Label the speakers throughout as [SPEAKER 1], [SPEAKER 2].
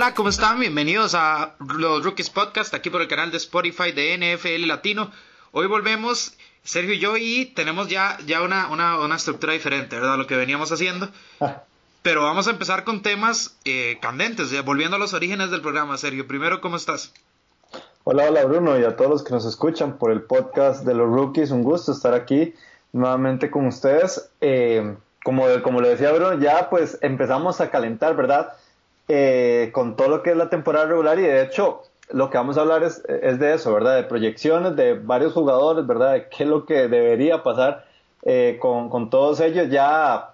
[SPEAKER 1] hola, ¿cómo están? Bienvenidos a los Rookies Podcast, aquí por el canal de Spotify de NFL Latino. Hoy volvemos, Sergio y yo, y tenemos ya, ya una, una, estructura diferente, ¿verdad? Lo que veníamos haciendo. Pero vamos a empezar con temas eh, candentes, volviendo a los orígenes del programa. Sergio, primero, ¿cómo estás?
[SPEAKER 2] Hola, hola Bruno, y a todos los que nos escuchan por el podcast de los Rookies, un gusto estar aquí nuevamente con ustedes. Eh, como, como le decía Bruno, ya pues empezamos a calentar, ¿verdad? Eh, con todo lo que es la temporada regular y de hecho lo que vamos a hablar es, de eso, ¿verdad? De proyecciones de varios jugadores, ¿verdad? De qué es lo que debería pasar eh, con, todos ellos ya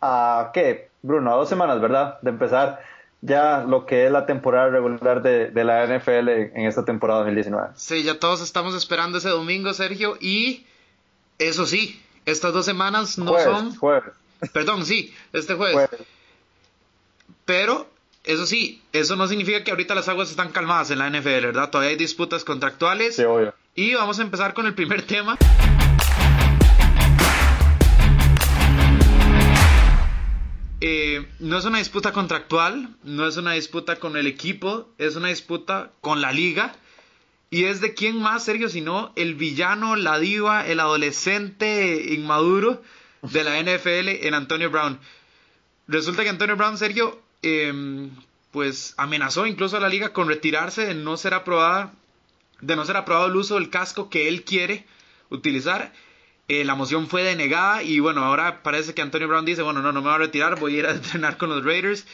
[SPEAKER 2] a, ¿qué? Bruno, a dos semanas, ¿verdad? De empezar ya lo que es la temporada regular de, la NFL en esta temporada 2019.
[SPEAKER 1] Sí, ya todos estamos esperando ese domingo, Sergio, y eso sí, estas dos semanas no son...
[SPEAKER 2] Jueves.
[SPEAKER 1] Perdón, sí, este jueves. Pero eso sí, eso no significa que ahorita las aguas están calmadas en la NFL, ¿verdad? Todavía hay disputas contractuales.
[SPEAKER 2] Sí, obvio.
[SPEAKER 1] Y vamos a empezar con el primer tema. Eh, no es una disputa contractual, no es una disputa con el equipo, es una disputa con la liga. Y es de quién más, Sergio, sino el villano, la diva, el adolescente inmaduro de la NFL en Antonio Brown. Resulta que Antonio Brown, Sergio, Em, pues amenazó incluso a la liga con retirarse de no ser aprobada, de no ser aprobado el uso del casco que él quiere utilizar. Eh, la moción fue denegada y bueno, ahora parece que Antonio Brown dice, bueno, no, no me voy a retirar, voy a ir a entrenar con los Raiders,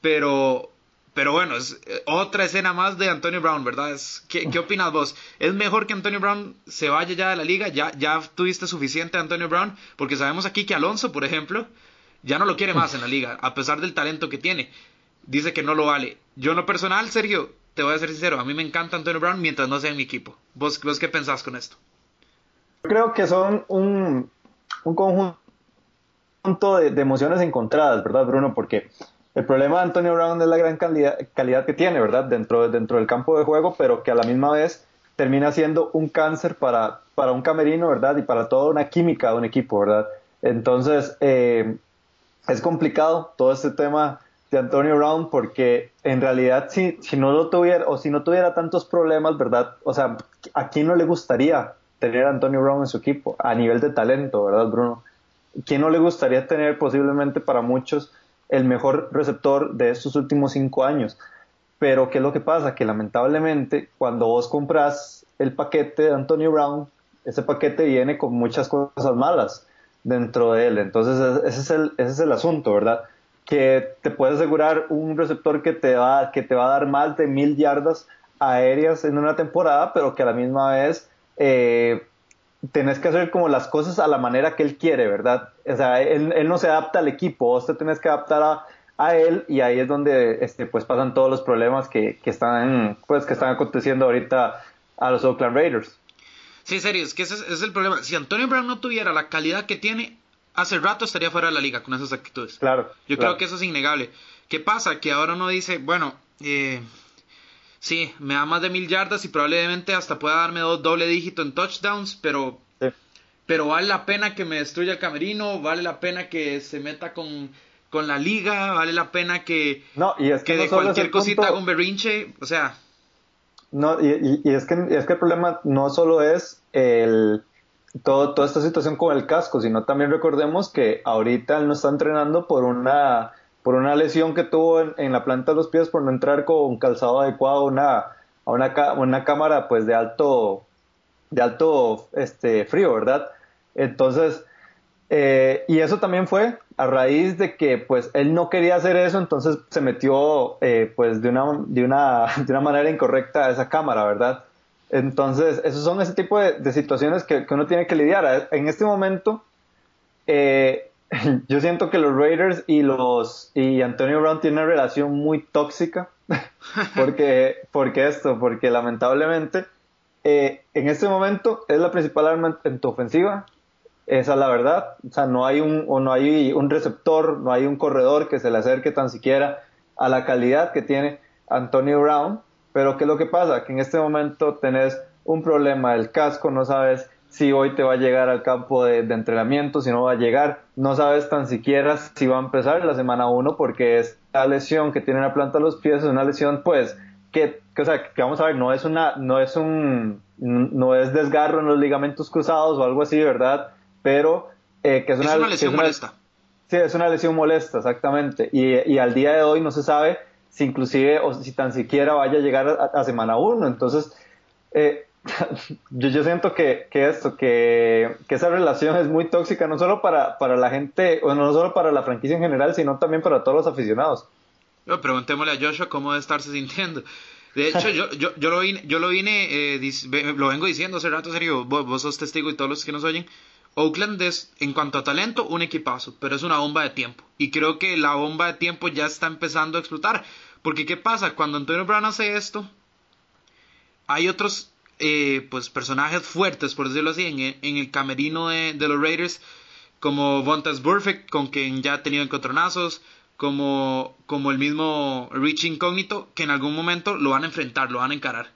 [SPEAKER 1] pero, pero bueno, es eh, otra escena más de Antonio Brown, ¿verdad? Es, ¿qué, ¿Qué opinas vos? ¿Es mejor que Antonio Brown se vaya ya de la liga? ¿Ya, ya tuviste suficiente Antonio Brown? Porque sabemos aquí que Alonso, por ejemplo, ya no lo quiere más en la liga, a pesar del talento que tiene. Dice que no lo vale. Yo en lo personal, Sergio, te voy a ser sincero, a mí me encanta Antonio Brown mientras no sea en mi equipo. ¿Vos, vos qué pensás con esto?
[SPEAKER 2] Yo creo que son un, un conjunto de, emociones encontradas, ¿verdad, Bruno? Porque el problema de Antonio Brown es la gran calidad, calidad que tiene, ¿verdad? Dentro, dentro del campo de juego, pero que a la misma vez termina siendo un cáncer para, para un camerino, ¿verdad? Y para toda una química de un equipo, ¿verdad? Entonces, eh, es complicado todo este tema de Antonio Brown porque en realidad si, si no lo tuviera o si no tuviera tantos problemas, ¿verdad? O sea, ¿a quién no le gustaría tener a Antonio Brown en su equipo a nivel de talento, ¿verdad, Bruno? ¿Quién no le gustaría tener posiblemente para muchos el mejor receptor de estos últimos cinco años? Pero ¿qué es lo que pasa? Que lamentablemente cuando vos compras el paquete de Antonio Brown, ese paquete viene con muchas cosas malas dentro de él. Entonces, ese es el, ese es el asunto, ¿verdad? Que te puede asegurar un receptor que te, va, que te va a dar más de mil yardas aéreas en una temporada, pero que a la misma vez eh, tenés que hacer como las cosas a la manera que él quiere, ¿verdad? O sea, él, él no se adapta al equipo, vos te tenés que adaptar a, a él y ahí es donde este, pues pasan todos los problemas que, que, están, pues, que están aconteciendo ahorita a los Oakland Raiders.
[SPEAKER 1] Sí, serio, es que ese es, el problema. Si Antonio Brown no tuviera la calidad que tiene, hace rato estaría fuera de la liga con esas actitudes.
[SPEAKER 2] Claro.
[SPEAKER 1] Yo creo que eso es innegable. ¿Qué pasa? Que ahora uno dice, bueno, eh, sí, me da más de mil yardas y probablemente hasta pueda darme dos doble dígito en touchdowns, pero, pero vale la pena que me destruya el camerino, vale la pena que se meta con, con la liga, vale la pena que,
[SPEAKER 2] no, y es que,
[SPEAKER 1] de cualquier cosita haga un berrinche, o sea.
[SPEAKER 2] No, y, es, que, es que el problema no solo es el, todo, toda esta situación con el casco, sino también recordemos que ahorita él no está entrenando por una, por una lesión que tuvo en, la planta de los pies por no entrar con calzado adecuado a una, a una, una cámara pues de alto, de alto este, frío, ¿verdad? Entonces, eh, y eso también fue a raíz de que pues él no quería hacer eso, entonces se metió eh, pues de una, de, una, de una manera incorrecta a esa cámara, ¿verdad? Entonces, esos son ese tipo de, situaciones que, uno tiene que lidiar. En este momento, eh, yo siento que los Raiders y los y Antonio Brown tienen una relación muy tóxica. porque, porque esto, porque lamentablemente en este momento es la principal arma en tu ofensiva esa es la verdad. O sea, no hay un, o no hay un receptor, no hay un corredor que se le acerque tan siquiera a la calidad que tiene Antonio Brown. Pero ¿qué es lo que pasa? Que en este momento tenés un problema del casco, no sabes si hoy te va a llegar al campo de, entrenamiento, si no va a llegar. No sabes tan siquiera si va a empezar la semana 1 porque esta lesión que tiene la planta de los pies es una lesión, pues, que, o sea, que vamos a ver, no es una, no es un, no es desgarro en los ligamentos cruzados o algo así, ¿verdad? Pero eh, que es una,
[SPEAKER 1] lesión molesta.
[SPEAKER 2] Sí, es una lesión molesta, exactamente. Y, y, al día de hoy no se sabe si inclusive o si tan siquiera vaya a llegar a, semana 1. Entonces, eh, yo, yo, siento que, que esto, que, que, esa relación es muy tóxica, no solo para, para la gente, bueno, no solo para la franquicia en general, sino también para todos los aficionados.
[SPEAKER 1] No, preguntémosle a Joshua cómo debe estarse sintiendo. De hecho, yo, yo, yo, lo vine, yo lo vine, eh, lo vengo diciendo hace rato, serio, vos, vos, sos testigo y todos los que nos oyen. Oakland es, en cuanto a talento, un equipazo, pero es una bomba de tiempo. Y creo que la bomba de tiempo ya está empezando a explotar. Porque, ¿qué pasa? Cuando Antonio Brown hace esto, hay otros eh, pues personajes fuertes, por decirlo así, en el, en el camerino de, los Raiders, como Vontas Burfict, con quien ya ha tenido encontronazos, como, como el mismo Rich Incógnito, que en algún momento lo van a enfrentar, lo van a encarar.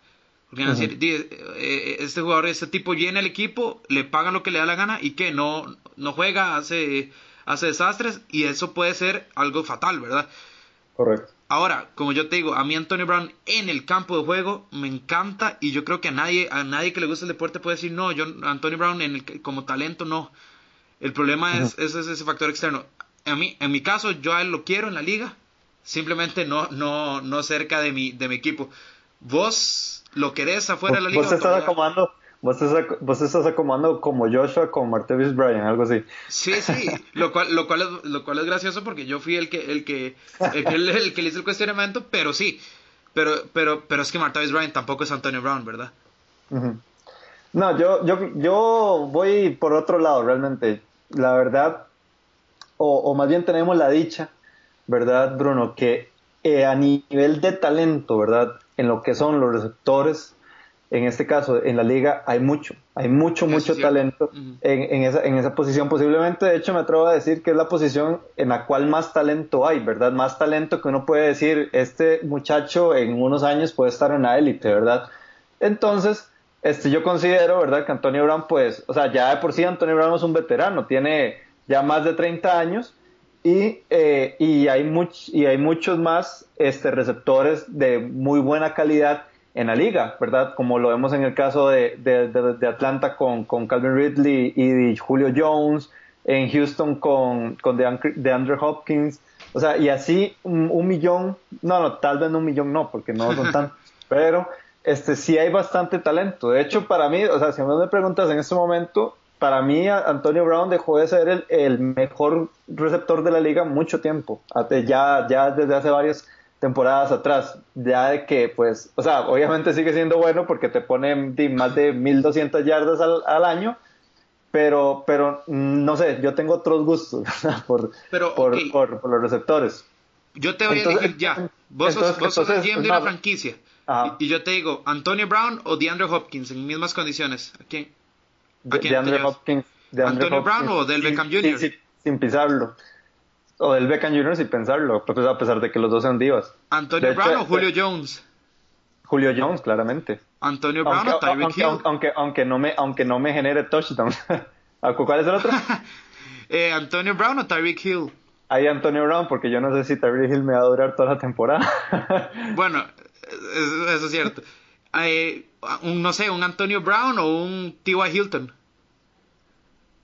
[SPEAKER 1] Porque van a decir, eh, este jugador, este tipo llena el equipo, le pagan lo que le da la gana y que no, no juega, hace, hace desastres y eso puede ser algo fatal, ¿verdad?
[SPEAKER 2] Correcto.
[SPEAKER 1] Ahora, como yo te digo, a mí Antonio Brown en el campo de juego me encanta y yo creo que a nadie, a nadie que le guste el deporte puede decir no, yo Antonio Brown en el, como talento no. El problema es, ese factor externo. A mí, en mi caso, yo a él lo quiero en la liga, simplemente no, no, no cerca de mi, de mi equipo. ¿Vos lo querés afuera de la liga?
[SPEAKER 2] Vos estás acomodando, Vos estás, vos estás acomodando como Joshua con Martavis Bryan, algo así.
[SPEAKER 1] Sí, sí, lo cual, lo cual, es, lo cual es gracioso porque yo fui el que, el que, el que, el, que le hizo el cuestionamiento, pero sí, pero, pero, pero es que Martavis Bryan tampoco es Antonio Brown, ¿verdad?
[SPEAKER 2] No, yo, yo, yo voy por otro lado, realmente. La verdad, o, o más bien tenemos la dicha, ¿verdad, Bruno? Que eh, a nivel de talento, ¿verdad? En lo que son los receptores, en este caso, en la liga hay mucho, hay mucho, mucho talento en, esa, en esa posición. Posiblemente, de hecho, me atrevo a decir que es la posición en la cual más talento hay, ¿verdad? Más talento que uno puede decir, este muchacho en unos años puede estar en la élite, ¿verdad? Entonces, este, yo considero, ¿verdad? Que Antonio Brown, pues, o sea, ya de por sí Antonio Brown es un veterano, tiene ya más de 30 años y, eh, y, hay, much, y hay muchos más este, receptores de muy buena calidad en la liga, ¿verdad? Como lo vemos en el caso de, de, Atlanta con, con, Calvin Ridley y Julio Jones, en Houston con, con DeAndre Hopkins, o sea, y así un, millón, no, no, tal vez no un millón no, porque no son tan, pero este sí hay bastante talento. De hecho, para mí, o sea, si me preguntas en este momento, para mí Antonio Brown dejó de ser el, el mejor receptor de la liga mucho tiempo, ya, ya desde hace varios temporadas atrás, ya de que, pues, o sea, obviamente sigue siendo bueno porque te pone más de 1200 yardas al, año, pero, pero no sé, yo tengo otros gustos por, por, los receptores.
[SPEAKER 1] Yo te voy a decir ya, vos, sos, vos sos el GM de una franquicia, y, yo te digo, Antonio Brown o DeAndre Hopkins en mismas condiciones, ¿a quién?
[SPEAKER 2] DeAndre Hopkins,
[SPEAKER 1] ¿Antonio Brown o del Beckham Jr.?
[SPEAKER 2] sin pisarlo o del Beckham Jr. sin pensarlo, pues a pesar de que los dos sean divas.
[SPEAKER 1] ¿Antonio Brown o Julio Jones?
[SPEAKER 2] Julio Jones, claramente.
[SPEAKER 1] ¿Antonio Brown o Tyreek Hill?
[SPEAKER 2] Aunque, aunque, no me, aunque no me genere touchdowns. ¿Cuál es el otro?
[SPEAKER 1] eh, ¿Antonio Brown o Tyreek Hill?
[SPEAKER 2] Ahí Antonio Brown, porque yo no sé si Tyreek Hill me va a durar toda la temporada.
[SPEAKER 1] bueno, eso, es cierto. Eh, un, no sé, un Antonio Brown o un T.Y. Hilton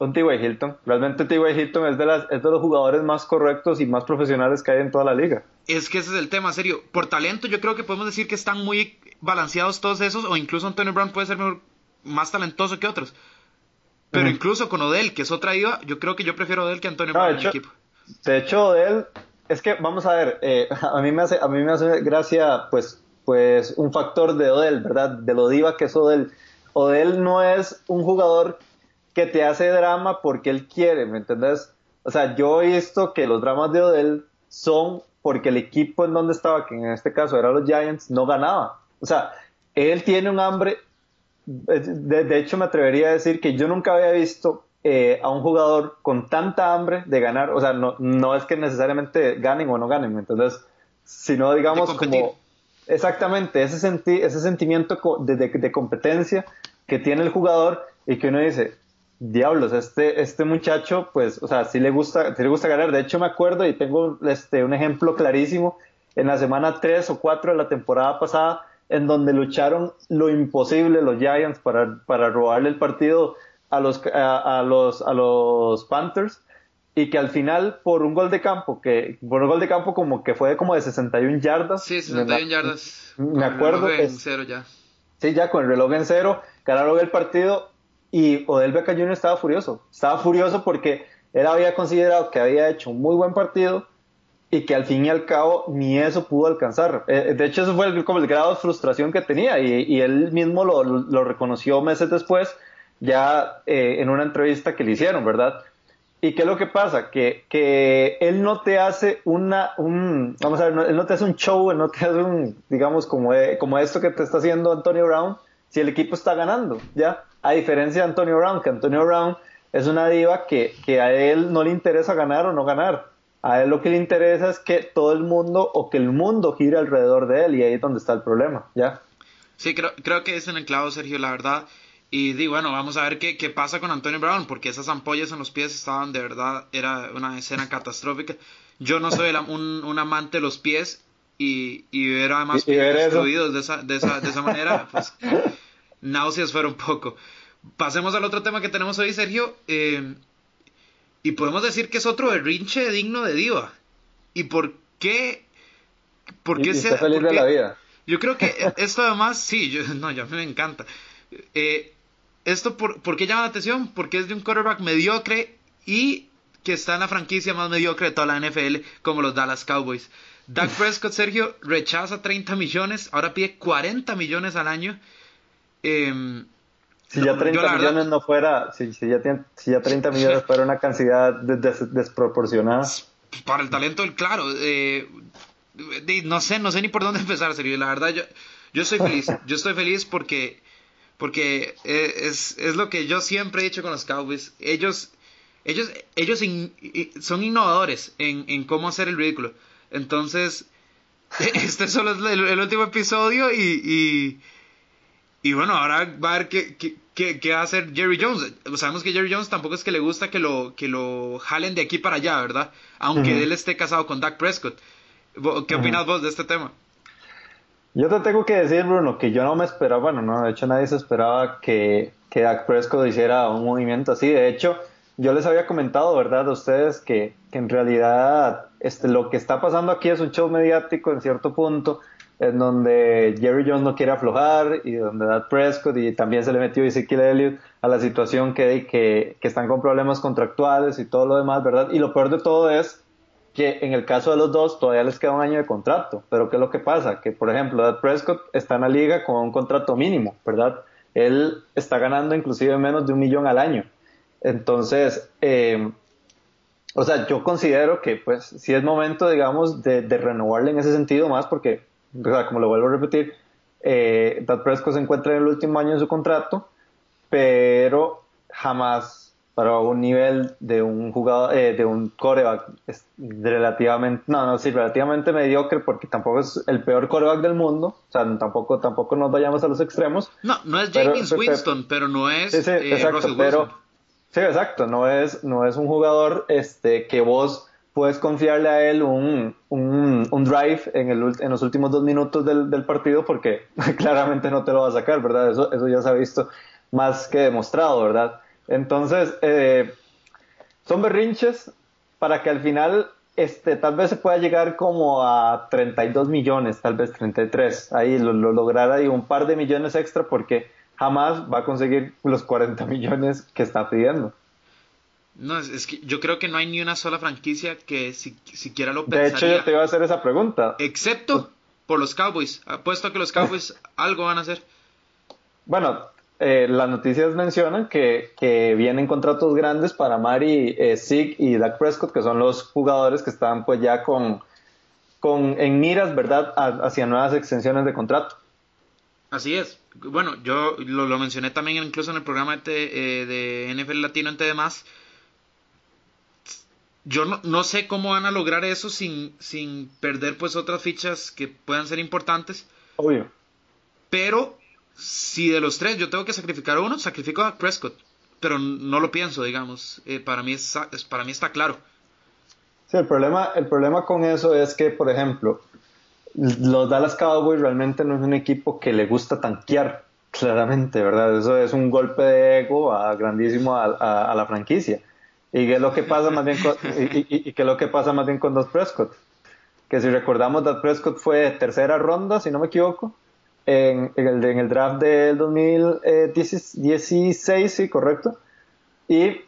[SPEAKER 2] con T.Y. Hilton. Realmente T.Y. Hilton es de, las, es de los jugadores más correctos y más profesionales que hay en toda la liga.
[SPEAKER 1] Es que ese es el tema, serio. Por talento yo creo que podemos decir que están muy balanceados todos esos, o incluso Antonio Brown puede ser más talentoso que otros. Pero incluso con Odell, que es otra IVA, yo creo que yo prefiero Odell que Antonio Brown en el equipo.
[SPEAKER 2] De hecho, Odell, es que vamos a ver, eh, a, mí me hace, a mí me hace gracia, pues, pues un factor de Odell, ¿verdad? De lo diva que es Odell. Odell no es un jugador que te hace drama porque él quiere, ¿me entendés? O sea, yo he visto que los dramas de Odell son porque el equipo en donde estaba, que en este caso eran los Giants, no ganaba. O sea, él tiene un hambre, de, hecho me atrevería a decir que yo nunca había visto eh, a un jugador con tanta hambre de ganar, o sea, no, no es que necesariamente ganen o no ganen, ¿me entendés? Sino digamos como... Exactamente, ese, ese sentimiento de, de competencia que tiene el jugador y que uno dice, diablos, este, este muchacho, pues, o sea, sí le gusta, sí le gusta ganar. De hecho, me acuerdo y tengo este, un ejemplo clarísimo en la semana 3 o 4 de la temporada pasada, en donde lucharon lo imposible los Giants para, para robarle el partido a los, a, los, a los Panthers y que al final por un gol de campo, que por un gol de campo como que fue como de 61 yardas.
[SPEAKER 1] Sí, 61 yardas.
[SPEAKER 2] Me acuerdo.
[SPEAKER 1] En cero ya.
[SPEAKER 2] Sí, ya con el reloj en cero, ganaron el partido y Odell Beckham Jr. estaba furioso. Estaba furioso porque él había considerado que había hecho un muy buen partido y que al fin y al cabo ni eso pudo alcanzar. Eh, de hecho, eso fue el, como el grado de frustración que tenía y, él mismo lo, reconoció meses después, ya eh, en una entrevista que le hicieron, ¿verdad? ¿Y qué es lo que pasa? Que, que él no te hace una, un, vamos a ver, él no te hace un show, él no te hace un, digamos, como, como esto que te está haciendo Antonio Brown, si el equipo está ganando, ¿ya? A diferencia de Antonio Brown, que Antonio Brown es una diva que, que a él no le interesa ganar o no ganar. A él lo que le interesa es que todo el mundo o que el mundo gire alrededor de él y ahí es donde está el problema, ¿ya?
[SPEAKER 1] Sí, creo, creo que es en el clavo, Sergio, la verdad. Y di, bueno, vamos a ver qué, qué pasa con Antonio Brown, porque esas ampollas en los pies estaban de verdad, era una escena catastrófica. Yo no soy un, un, amante de los pies y, y ver además pies destruidos de esa, de, esa, de esa manera, pues náuseas fueron un poco. Pasemos al otro tema que tenemos hoy, Sergio. Eh, y podemos decir que es otro berrinche digno de diva. ¿Y por qué? ¿Por qué
[SPEAKER 2] se, feliz de la vida.
[SPEAKER 1] Yo creo que esto además, sí, yo, no, ya me encanta. Eh, esto, por, ¿por qué llama la atención? Porque es de un quarterback mediocre y que está en la franquicia más mediocre de toda la NFL, como los Dallas Cowboys. Dak Prescott, Sergio, rechaza 30 millones, ahora pide 40 millones al año. Eh,
[SPEAKER 2] si ya 30 millones no fuera, si, si, ya si ya 30 millones fuera una cantidad desproporcionada.
[SPEAKER 1] Para el talento, claro. Eh, no sé, no sé ni por dónde empezar, serio. La verdad, yo, yo estoy feliz. Yo estoy feliz porque, porque eh, es, es lo que yo siempre he dicho con los Cowboys. Ellos, ellos, ellos son innovadores en, en cómo hacer el ridículo. Entonces, este solo es el, último episodio y, y, y, bueno, ahora va a ver qué, ¿qué, va a hacer Jerry Jones? Sabemos que Jerry Jones tampoco es que le gusta que lo, que lo jalen de aquí para allá, ¿verdad? Aunque él esté casado con Dak Prescott. ¿Qué opinas vos de este tema?
[SPEAKER 2] Yo te tengo que decir, Bruno, que yo no me esperaba, bueno, no, de hecho nadie se esperaba que, que Dak Prescott hiciera un movimiento así. De hecho, yo les había comentado, ¿verdad?, a ustedes que, que en realidad este, lo que está pasando aquí es un show mediático en cierto punto en donde Jerry Jones no quiere aflojar y donde Dad Prescott y también se le metió Ezekiel Elliott a la situación que, que, están con problemas contractuales y todo lo demás, ¿verdad? Y lo peor de todo es que en el caso de los dos todavía les queda un año de contrato, pero ¿qué es lo que pasa? Que por ejemplo Dad Prescott está en la liga con un contrato mínimo, ¿verdad? Él está ganando inclusive menos de un millón al año. Entonces, eh, o sea, yo considero que pues si es momento, digamos, de renovarle en ese sentido más porque como lo vuelvo a repetir, eh, Dad Prescott se encuentra en el último año de su contrato, pero jamás para un nivel de un jugador, eh, de un coreback relativamente, no, no, sí, relativamente mediocre porque tampoco es el peor coreback del mundo, o sea, tampoco, tampoco nos vayamos a los extremos.
[SPEAKER 1] No, no es James Winston, pero no es
[SPEAKER 2] sí, sí,
[SPEAKER 1] eh,
[SPEAKER 2] exacto, pero, Sí, exacto, no es, no es un jugador este, que vos puedes confiarle a él un, un, drive en, el, en, los últimos dos minutos del, del, partido porque claramente no te lo va a sacar, ¿verdad? Eso, eso ya se ha visto más que demostrado, ¿verdad? Entonces, eh, son berrinches para que al final este, tal vez se pueda llegar como a 32 millones, tal vez 33, ahí lo, lo lograr ahí un par de millones extra porque jamás va a conseguir los 40 millones que está pidiendo.
[SPEAKER 1] No, es, que yo creo que no hay ni una sola franquicia que si, siquiera lo pensaría.
[SPEAKER 2] De hecho, yo te iba a hacer esa pregunta.
[SPEAKER 1] Excepto por los Cowboys. Apuesto a que los Cowboys algo van a hacer.
[SPEAKER 2] Bueno, eh, las noticias mencionan que, que, vienen contratos grandes para Mari, eh, Sig y Dak Prescott, que son los jugadores que están pues ya con, con en miras, ¿verdad?, hacia nuevas extensiones de contrato.
[SPEAKER 1] Así es. Bueno, yo lo, lo mencioné también incluso en el programa de, eh, de NFL Latino en TD+, yo no, no, sé cómo van a lograr eso sin, sin perder pues otras fichas que puedan ser importantes.
[SPEAKER 2] Obvio.
[SPEAKER 1] Pero si de los tres yo tengo que sacrificar uno, sacrifico a Prescott. Pero no lo pienso, digamos. Eh, para, mí es, para mí está claro.
[SPEAKER 2] Sí, el problema, el problema con eso es que, por ejemplo, los Dallas Cowboys realmente no es un equipo que le gusta tanquear, claramente, ¿verdad? Eso es un golpe de ego a, grandísimo a, la franquicia. ¿Y qué es lo que pasa más bien con, y, y, lo que pasa más bien con Dos Prescott? Que si recordamos, Dos Prescott fue tercera ronda, si no me equivoco, en, el, en el draft del 2016, sí, correcto. Y,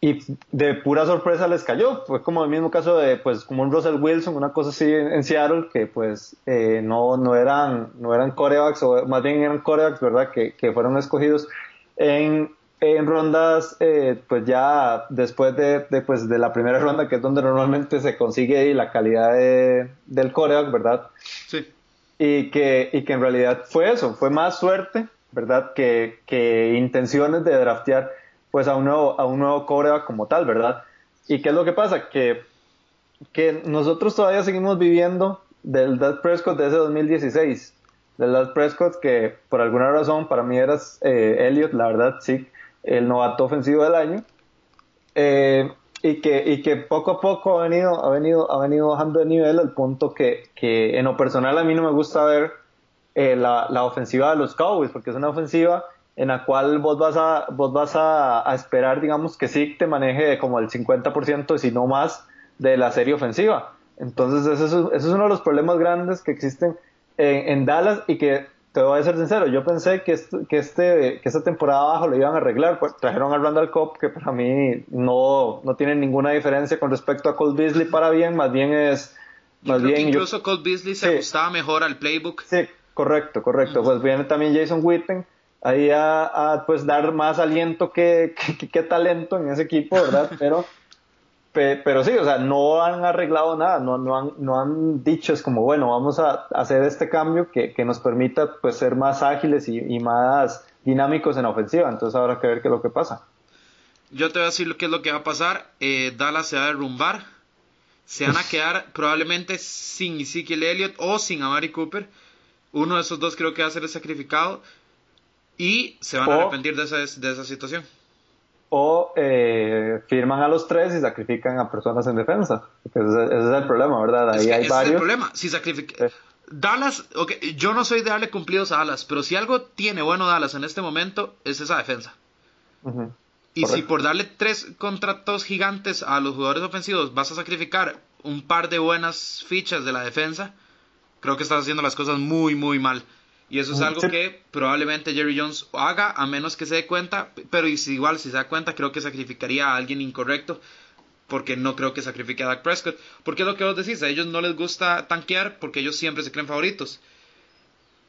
[SPEAKER 2] y de pura sorpresa les cayó. Fue como el mismo caso de, pues, como un Russell Wilson, una cosa así en, Seattle, que pues eh, no, no, eran, no eran corebacks, o más bien eran corebacks, ¿verdad? Que, que fueron escogidos en, en rondas, eh, pues ya después de, de, pues, de la primera ronda, que es donde normalmente se consigue la calidad de, del coreback, ¿verdad?
[SPEAKER 1] Sí
[SPEAKER 2] y que, y que en realidad fue eso, fue más suerte, ¿verdad? Que, que intenciones de draftear pues a un nuevo, a un nuevo como tal, ¿verdad? ¿Y qué es lo que pasa? Que, que nosotros todavía seguimos viviendo del Dad Prescott de ese 2016, del Dad Prescott que por alguna razón para mí eras eh, Elliot, la verdad, sí, el novato ofensivo del año. Eh, y que, y que poco a poco ha venido, ha venido, ha venido bajando de nivel al punto que, que en lo personal a mí no me gusta ver eh, la, la, ofensiva de los Cowboys, porque es una ofensiva en la cual vos vas a, vos vas a, esperar, digamos, que sí te maneje como el 50%, si no más, de la serie ofensiva. Entonces, ese es, uno de los problemas grandes que existen en, en Dallas y que te voy a ser sincero, yo pensé que, que, este, que esta temporada abajo lo iban a arreglar. Pues, trajeron a Randall Cobb, que para mí no, no tiene ninguna diferencia con respecto a Colt Beasley para bien, más bien es... Más bien,
[SPEAKER 1] incluso Colt Beasley se ajustaba mejor al playbook.
[SPEAKER 2] Sí, correcto, correcto. Pues viene también Jason Witten ahí a, pues dar más aliento que, que, que, talento en ese equipo, ¿verdad? Pero pero sí, o sea, no han arreglado nada, no, no, han, no han dicho, es como, bueno, vamos a hacer este cambio que, que nos permita pues ser más ágiles y, y, más dinámicos en la ofensiva, entonces habrá que ver qué es lo que pasa.
[SPEAKER 1] Yo te voy a decir qué es lo que va a pasar, eh, Dallas se va a derrumbar, se van a quedar probablemente sin Ezekiel Elliott o sin Amari Cooper, uno de esos dos creo que va a ser sacrificado y se van a arrepentir de esa, de esa situación
[SPEAKER 2] o eh, firman a los tres y sacrifican a personas en defensa. Ese, es el problema, ¿verdad? Ahí hay varios. Es el
[SPEAKER 1] problema. Si sacrifica... Dallas, okay, yo no soy de darle cumplidos a Dallas, pero si algo tiene bueno Dallas en este momento es esa defensa. Y si por darle tres contratos gigantes a los jugadores ofensivos vas a sacrificar un par de buenas fichas de la defensa, creo que estás haciendo las cosas muy, muy mal. Y eso es algo que probablemente Jerry Jones haga, a menos que se dé cuenta, pero igual si se da cuenta, creo que sacrificaría a alguien incorrecto, porque no creo que sacrifique a Dak Prescott. Porque es lo que vos decís, a ellos no les gusta tanquear porque ellos siempre se creen favoritos.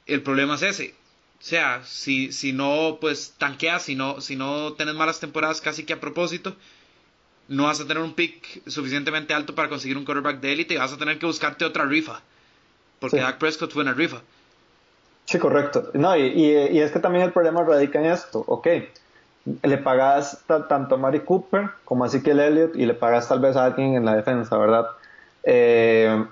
[SPEAKER 1] El problema es ese. O sea, si, si no, pues tanqueas, si no, si no tenés malas temporadas casi que a propósito, no vas a tener un pick suficientemente alto para conseguir un quarterback de élite y vas a tener que buscarte otra rifa. Porque Dak Prescott fue una rifa.
[SPEAKER 2] Sí, correcto. No, y, y, es que también el problema radica en esto. Ok, le pagas tanto a Mari Cooper como a Ezekiel Elliott y le pagas tal vez a alguien en la defensa, ¿verdad? Eh,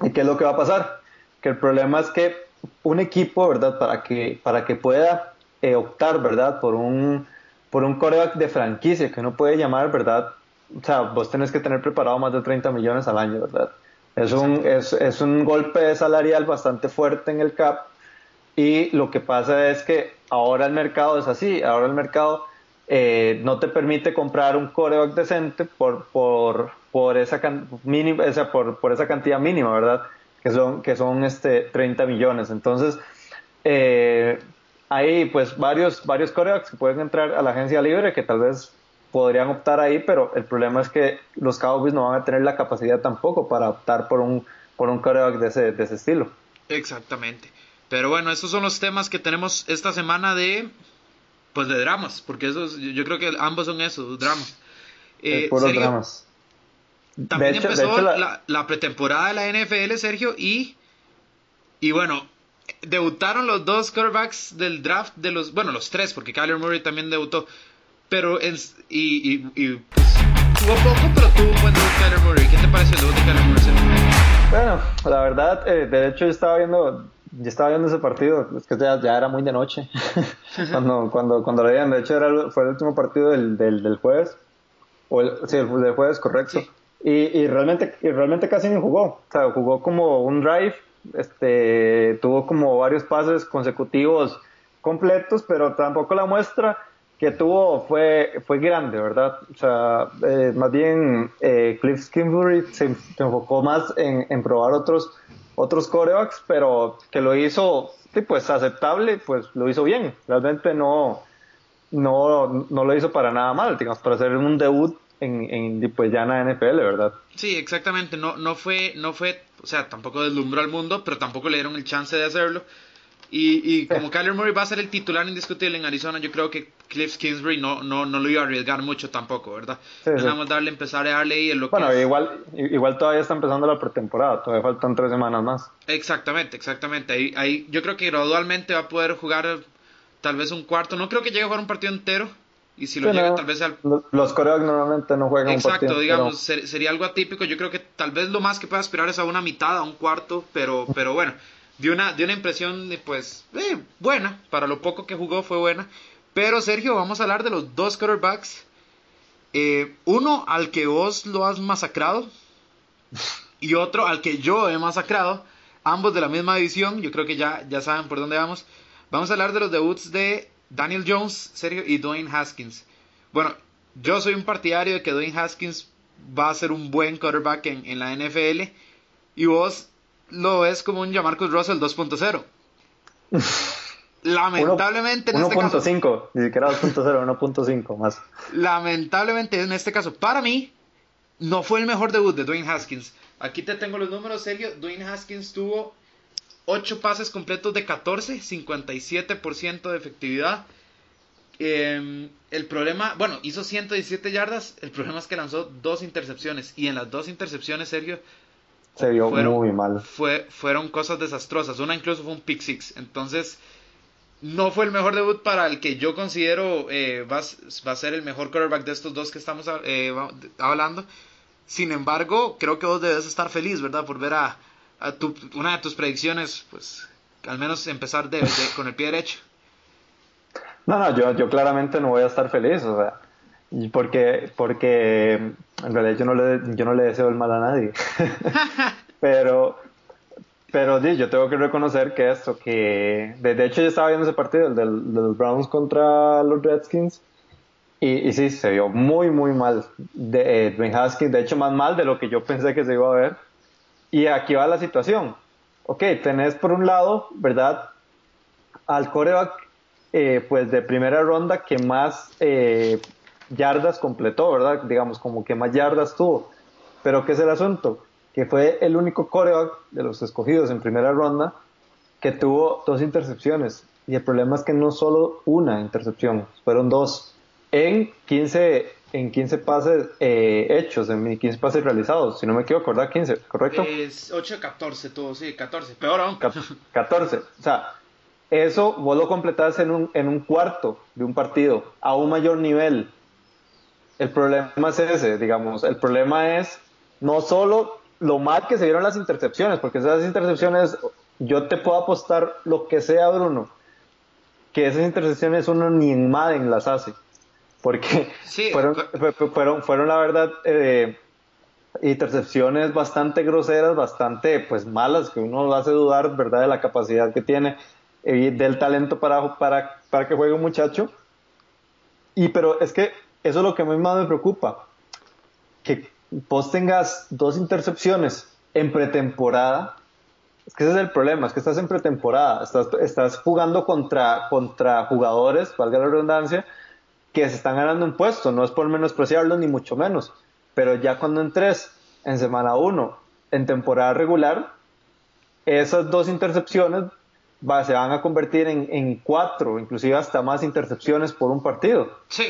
[SPEAKER 2] ¿Y qué es lo que va a pasar? Que el problema es que un equipo, ¿verdad? Para que, para que pueda eh, optar, ¿verdad? Por un, por un coreback de franquicia que uno puede llamar, ¿verdad? O sea, vos tenés que tener preparado más de 30 millones al año, ¿verdad? Es un, es, es un golpe salarial bastante fuerte en el cap y lo que pasa es que ahora el mercado es así, ahora el mercado eh, no te permite comprar un coreback decente por, por, por, esa, mínima, esa, por, por, esa cantidad mínima, ¿verdad? Que son, que son este, 30 millones. Entonces, eh, hay pues varios, varios corebacks que pueden entrar a la agencia libre que tal vez podrían optar ahí, pero el problema es que los Cowboys no van a tener la capacidad tampoco para optar por un, por un coreback de ese, de ese estilo.
[SPEAKER 1] Exactamente. Pero bueno, esos son los temas que tenemos esta semana de pues de dramas, porque esos, yo creo que ambos son esos, dramas.
[SPEAKER 2] Eh, dramas.
[SPEAKER 1] También empezó la... pretemporada de la NFL, Sergio, y, y bueno, debutaron los dos quarterbacks del draft de los, bueno, los tres, porque Kyler Murray también debutó, pero en, y, y, y pues, jugó poco, pero tuvo un buen debut Kyler Murray. ¿Qué te pareció el debut de Kyler Murray?
[SPEAKER 2] Bueno, la verdad, eh, de hecho yo estaba viendo yo estaba viendo ese partido, es que ya, ya era muy de noche, cuando, cuando, cuando lo veían, de hecho era, fue el último partido del, del, del jueves, o el, sí, el del jueves, correcto, y, y, realmente, y realmente casi ni jugó, o sea, jugó como un drive, este, tuvo como varios pases consecutivos completos, pero tampoco la muestra que tuvo fue, fue grande, ¿verdad? O sea, eh, más bien eh, Cliff Kingsbury se, se, enfocó más en, en probar otros otros corebacks, pero que lo hizo sí, pues aceptable, pues lo hizo bien. Realmente no, no, no lo hizo para nada mal, digamos, para hacer un debut en, en pues ya en la NFL, ¿verdad?
[SPEAKER 1] Sí, exactamente. No, no fue, no fue, o sea, tampoco deslumbró al mundo, pero tampoco le dieron el chance de hacerlo. Y, y como Kyler Murray va a ser el titular indiscutible en Arizona, yo creo que Cliff Kingsbury no, no, no lo iba a arriesgar mucho tampoco, ¿verdad? Sí, Dejamos darle, empezar a darle ahí en lo
[SPEAKER 2] bueno, que igual, igual todavía está empezando la pretemporada, todavía faltan tres semanas más.
[SPEAKER 1] Exactamente, exactamente. Ahí, ahí yo creo que gradualmente va a poder jugar tal vez un cuarto. No creo que llegue a jugar un partido entero. Y si lo llega, tal vez al...
[SPEAKER 2] Los coreos normalmente no juegan
[SPEAKER 1] Exacto,
[SPEAKER 2] un partido
[SPEAKER 1] digamos, sería algo atípico. Yo creo que tal vez lo más que pueda aspirar es a una mitad, a un cuarto, pero, pero bueno dio una, dio una impresión, pues, eh, buena. Para lo poco que jugó fue buena. Pero Sergio, vamos a hablar de los dos quarterbacks. Eh, uno al que vos lo has masacrado. Y otro al que yo he masacrado. Ambos de la misma división. Yo creo que ya, ya saben por dónde vamos. Vamos a hablar de los debuts de Daniel Jones, Sergio, y Dwayne Haskins. Bueno, yo soy un partidario de que Dwayne Haskins va a ser un buen quarterback en, en la NFL. Y vos lo ves como un Jamarcus Russell 2.0. Lamentablemente
[SPEAKER 2] en este caso. 1.5, ni siquiera 2.0, 1.5 más.
[SPEAKER 1] Lamentablemente en este caso, para mí, no fue el mejor debut de Dwayne Haskins. Aquí te tengo los números, Sergio. Dwayne Haskins tuvo 8 pases completos de 14, 57% de efectividad. Eh, el problema, bueno, hizo 117 yardas. El problema es que lanzó dos intercepciones. Y en las dos intercepciones, Sergio,
[SPEAKER 2] se vio muy mal.
[SPEAKER 1] Fue, fueron cosas desastrosas. Una incluso fue un pick six. Entonces, no fue el mejor debut para el que yo considero eh, va, va, a ser el mejor quarterback de estos dos que estamos eh, hablando. Sin embargo, creo que vos debes estar feliz, ¿verdad? Por ver a, tu, una de tus predicciones, pues, al menos empezar de, con el pie derecho.
[SPEAKER 2] No, no, yo, yo claramente no voy a estar feliz, o sea, porque, porque en realidad yo no le, yo no le deseo el mal a nadie. pero, pero sí, yo tengo que reconocer que esto, que de, hecho yo estaba viendo ese partido, de los Browns contra los Redskins, y, y, sí, se vio muy, muy mal. De, eh, Dwayne Haskins, de hecho más mal de lo que yo pensé que se iba a ver. Y aquí va la situación. Ok, tenés por un lado, ¿verdad? Al coreback, eh, pues de primera ronda que más eh, yardas completó, ¿verdad? Digamos, como que más yardas tuvo. Pero ¿qué es el asunto? Que fue el único coreback de los escogidos en primera ronda que tuvo dos intercepciones. Y el problema es que no solo una intercepción, fueron dos. En 15, en 15 pases eh, hechos, en 15 pases realizados, si no me equivoco, ¿verdad? 15, ¿correcto?
[SPEAKER 1] Es 8 14 tuvo, sí, 14, peor aún.
[SPEAKER 2] 14, o sea, eso vos lo completás en un, en un cuarto de un partido, a un mayor nivel, el problema es ese, digamos, el problema es no solo lo mal que se vieron las intercepciones, porque esas intercepciones, yo te puedo apostar lo que sea, Bruno, que esas intercepciones uno ni en Madden las hace, porque fueron, fueron, fueron, la verdad, eh, intercepciones bastante groseras, bastante pues malas, que uno hace dudar, ¿verdad?, de la capacidad que tiene, y del talento para, para, para que juegue un muchacho. Y pero es que eso es lo que a mí más me preocupa. Que vos tengas dos intercepciones en pretemporada. Es que ese es el problema, es que estás en pretemporada, estás, estás jugando contra, contra jugadores, valga la redundancia, que se están ganando un puesto. No es por menospreciarlo ni mucho menos. Pero ya cuando entres en semana uno, en temporada regular, esas dos intercepciones se van a convertir en, en, cuatro, inclusive hasta más intercepciones por un partido.
[SPEAKER 1] Sí,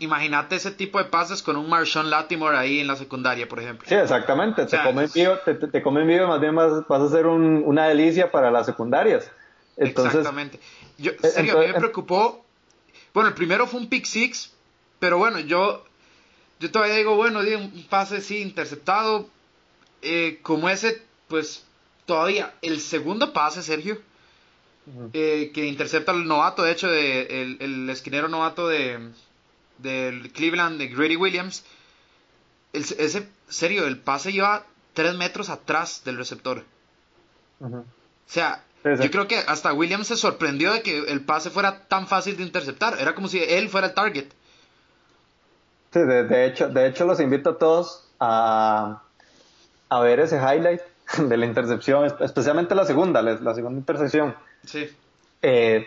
[SPEAKER 1] imagínate ese tipo de pases con un Marshawn Latimore ahí en la secundaria, por ejemplo.
[SPEAKER 2] Sí, exactamente. te, comen vivo, te, te, comen vivo, más bien vas, vas a ser un, una delicia para las secundarias. Entonces,
[SPEAKER 1] exactamente. Yo, eh, a mí me preocupó. Bueno, el primero fue un pick six, pero bueno, yo, yo todavía digo, bueno, un pase sí interceptado. Eh, como ese, pues todavía el segundo pase, Sergio, eh, que intercepta al novato, de hecho, de, el, el esquinero novato de del Cleveland, de Grady Williams, ese, serio, el pase lleva tres metros atrás del receptor. O sea, yo creo que hasta Williams se sorprendió de que el pase fuera tan fácil de interceptar. Era como si él fuera el target.
[SPEAKER 2] Sí, de, hecho, de hecho los invito a todos a, a ver ese highlight de la intercepción, especialmente la segunda, la, segunda intercepción.
[SPEAKER 1] Sí.
[SPEAKER 2] Eh,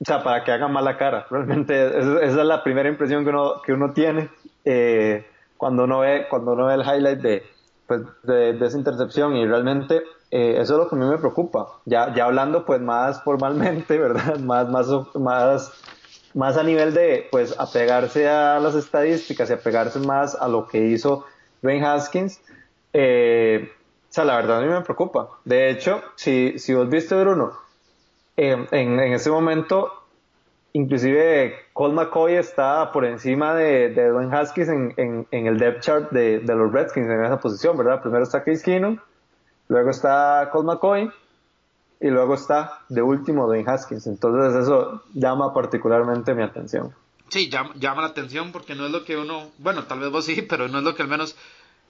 [SPEAKER 2] o sea, para que hagan mala cara. Realmente esa, es la primera impresión que uno, que uno tiene eh, cuando, uno ve, cuando uno ve el highlight de, pues, de, esa intercepción y realmente eh, eso es lo que a mí me preocupa. Ya, ya hablando pues más formalmente, ¿verdad? Más, más, más, más a nivel de pues apegarse a las estadísticas y apegarse más a lo que hizo Ben Haskins. Eh, o sea, la verdad a mí me preocupa. De hecho, si, si vos viste, Bruno, en, en, ese momento, inclusive Colt McCoy está por encima de, de Dwayne Haskins en, en, en, el depth chart de, de, los Redskins en esa posición, ¿verdad? Primero está Case Keenum, luego está Colt McCoy y luego está de último Dwayne Haskins. Entonces eso llama particularmente mi atención.
[SPEAKER 1] Sí, llama, llama la atención porque no es lo que uno, bueno, tal vez vos sí, pero no es lo que al menos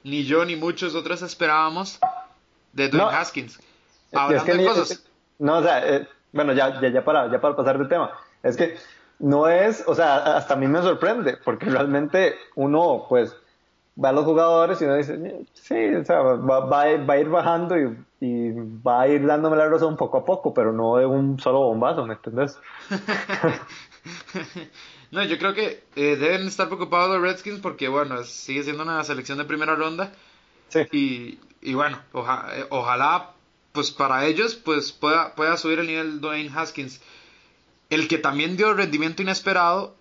[SPEAKER 1] ni yo ni muchos otros esperábamos de Dwayne Haskins. Hablando de cosas.
[SPEAKER 2] no, o sea, eh, bueno, ya, ya, ya, para, ya para pasar de tema. Es que no es, o sea, hasta a mí me sorprende, porque realmente uno, pues, va a los jugadores y uno dice, sí, o sea, va, va, a ir bajando y, y, va a ir dándome la razón poco a poco, pero no de un solo bombazo, ¿me entendés?
[SPEAKER 1] No, yo creo que eh, deben estar preocupados los Redskins porque, bueno, sigue siendo una selección de primera ronda.
[SPEAKER 2] Sí.
[SPEAKER 1] Y, y bueno, eh, ojalá, pues para ellos, pues pueda, pueda subir el nivel Dwayne Haskins. El que también dio rendimiento inesperado,